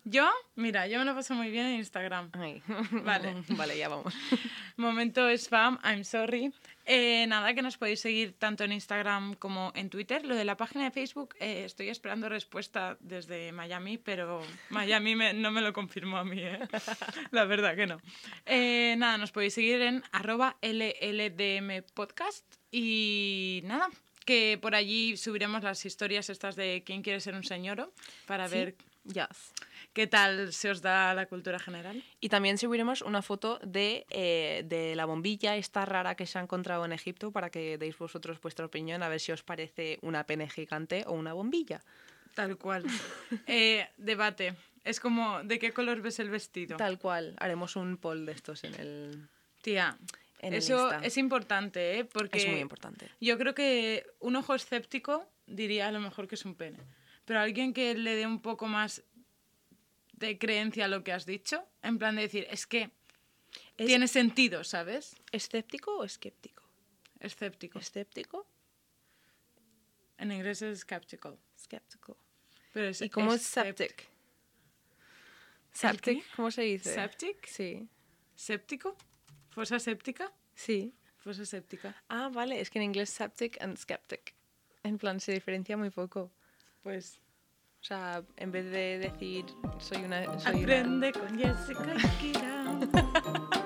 Yo, mira, yo me lo paso muy bien en Instagram. Ay. (laughs) Vale. (laughs) vale, ya vamos. (laughs) Momento spam, I'm sorry. Eh, nada, que nos podéis seguir tanto en Instagram como en Twitter. Lo de la página de Facebook, eh, estoy esperando respuesta desde Miami, pero Miami me- no me lo confirmó a mí, ¿eh? La verdad que no. Eh, nada, nos podéis seguir en arroba LLDM Podcast y nada, que por allí subiremos las historias estas de quién quiere ser un señoro para Sí. ver Yes. qué tal se os da la cultura general. Y también subiremos una foto de, eh, de la bombilla esta rara que se ha encontrado en Egipto para que deis vosotros vuestra opinión a ver si os parece una pene gigante o una bombilla. Tal cual. (laughs) Eh, debate. Es como, ¿de qué color ves el vestido? Tal cual, haremos un poll de estos en el... Tía, En eso es importante, ¿eh? Porque Es muy importante. yo creo que un ojo escéptico diría a lo mejor que es un pene. Pero alguien que le dé un poco más de creencia a lo que has dicho, en plan de decir, es que Es- tiene sentido, ¿sabes? ¿Escéptico o escéptico? Escéptico. ¿Escéptico? En inglés es skeptical. Escéptico. Pero es ¿Y cómo es septic? ¿Septic? ¿Cómo se dice? ¿Septic? Sí. ¿Séptico? ¿Fosa séptica? Sí. Fosa séptica. Ah, vale, es que en inglés septic and skeptic. En plan, se diferencia muy poco. Pues O sea, en vez de decir soy una... Soy una- aprende con Jessica y Kira. (laughs)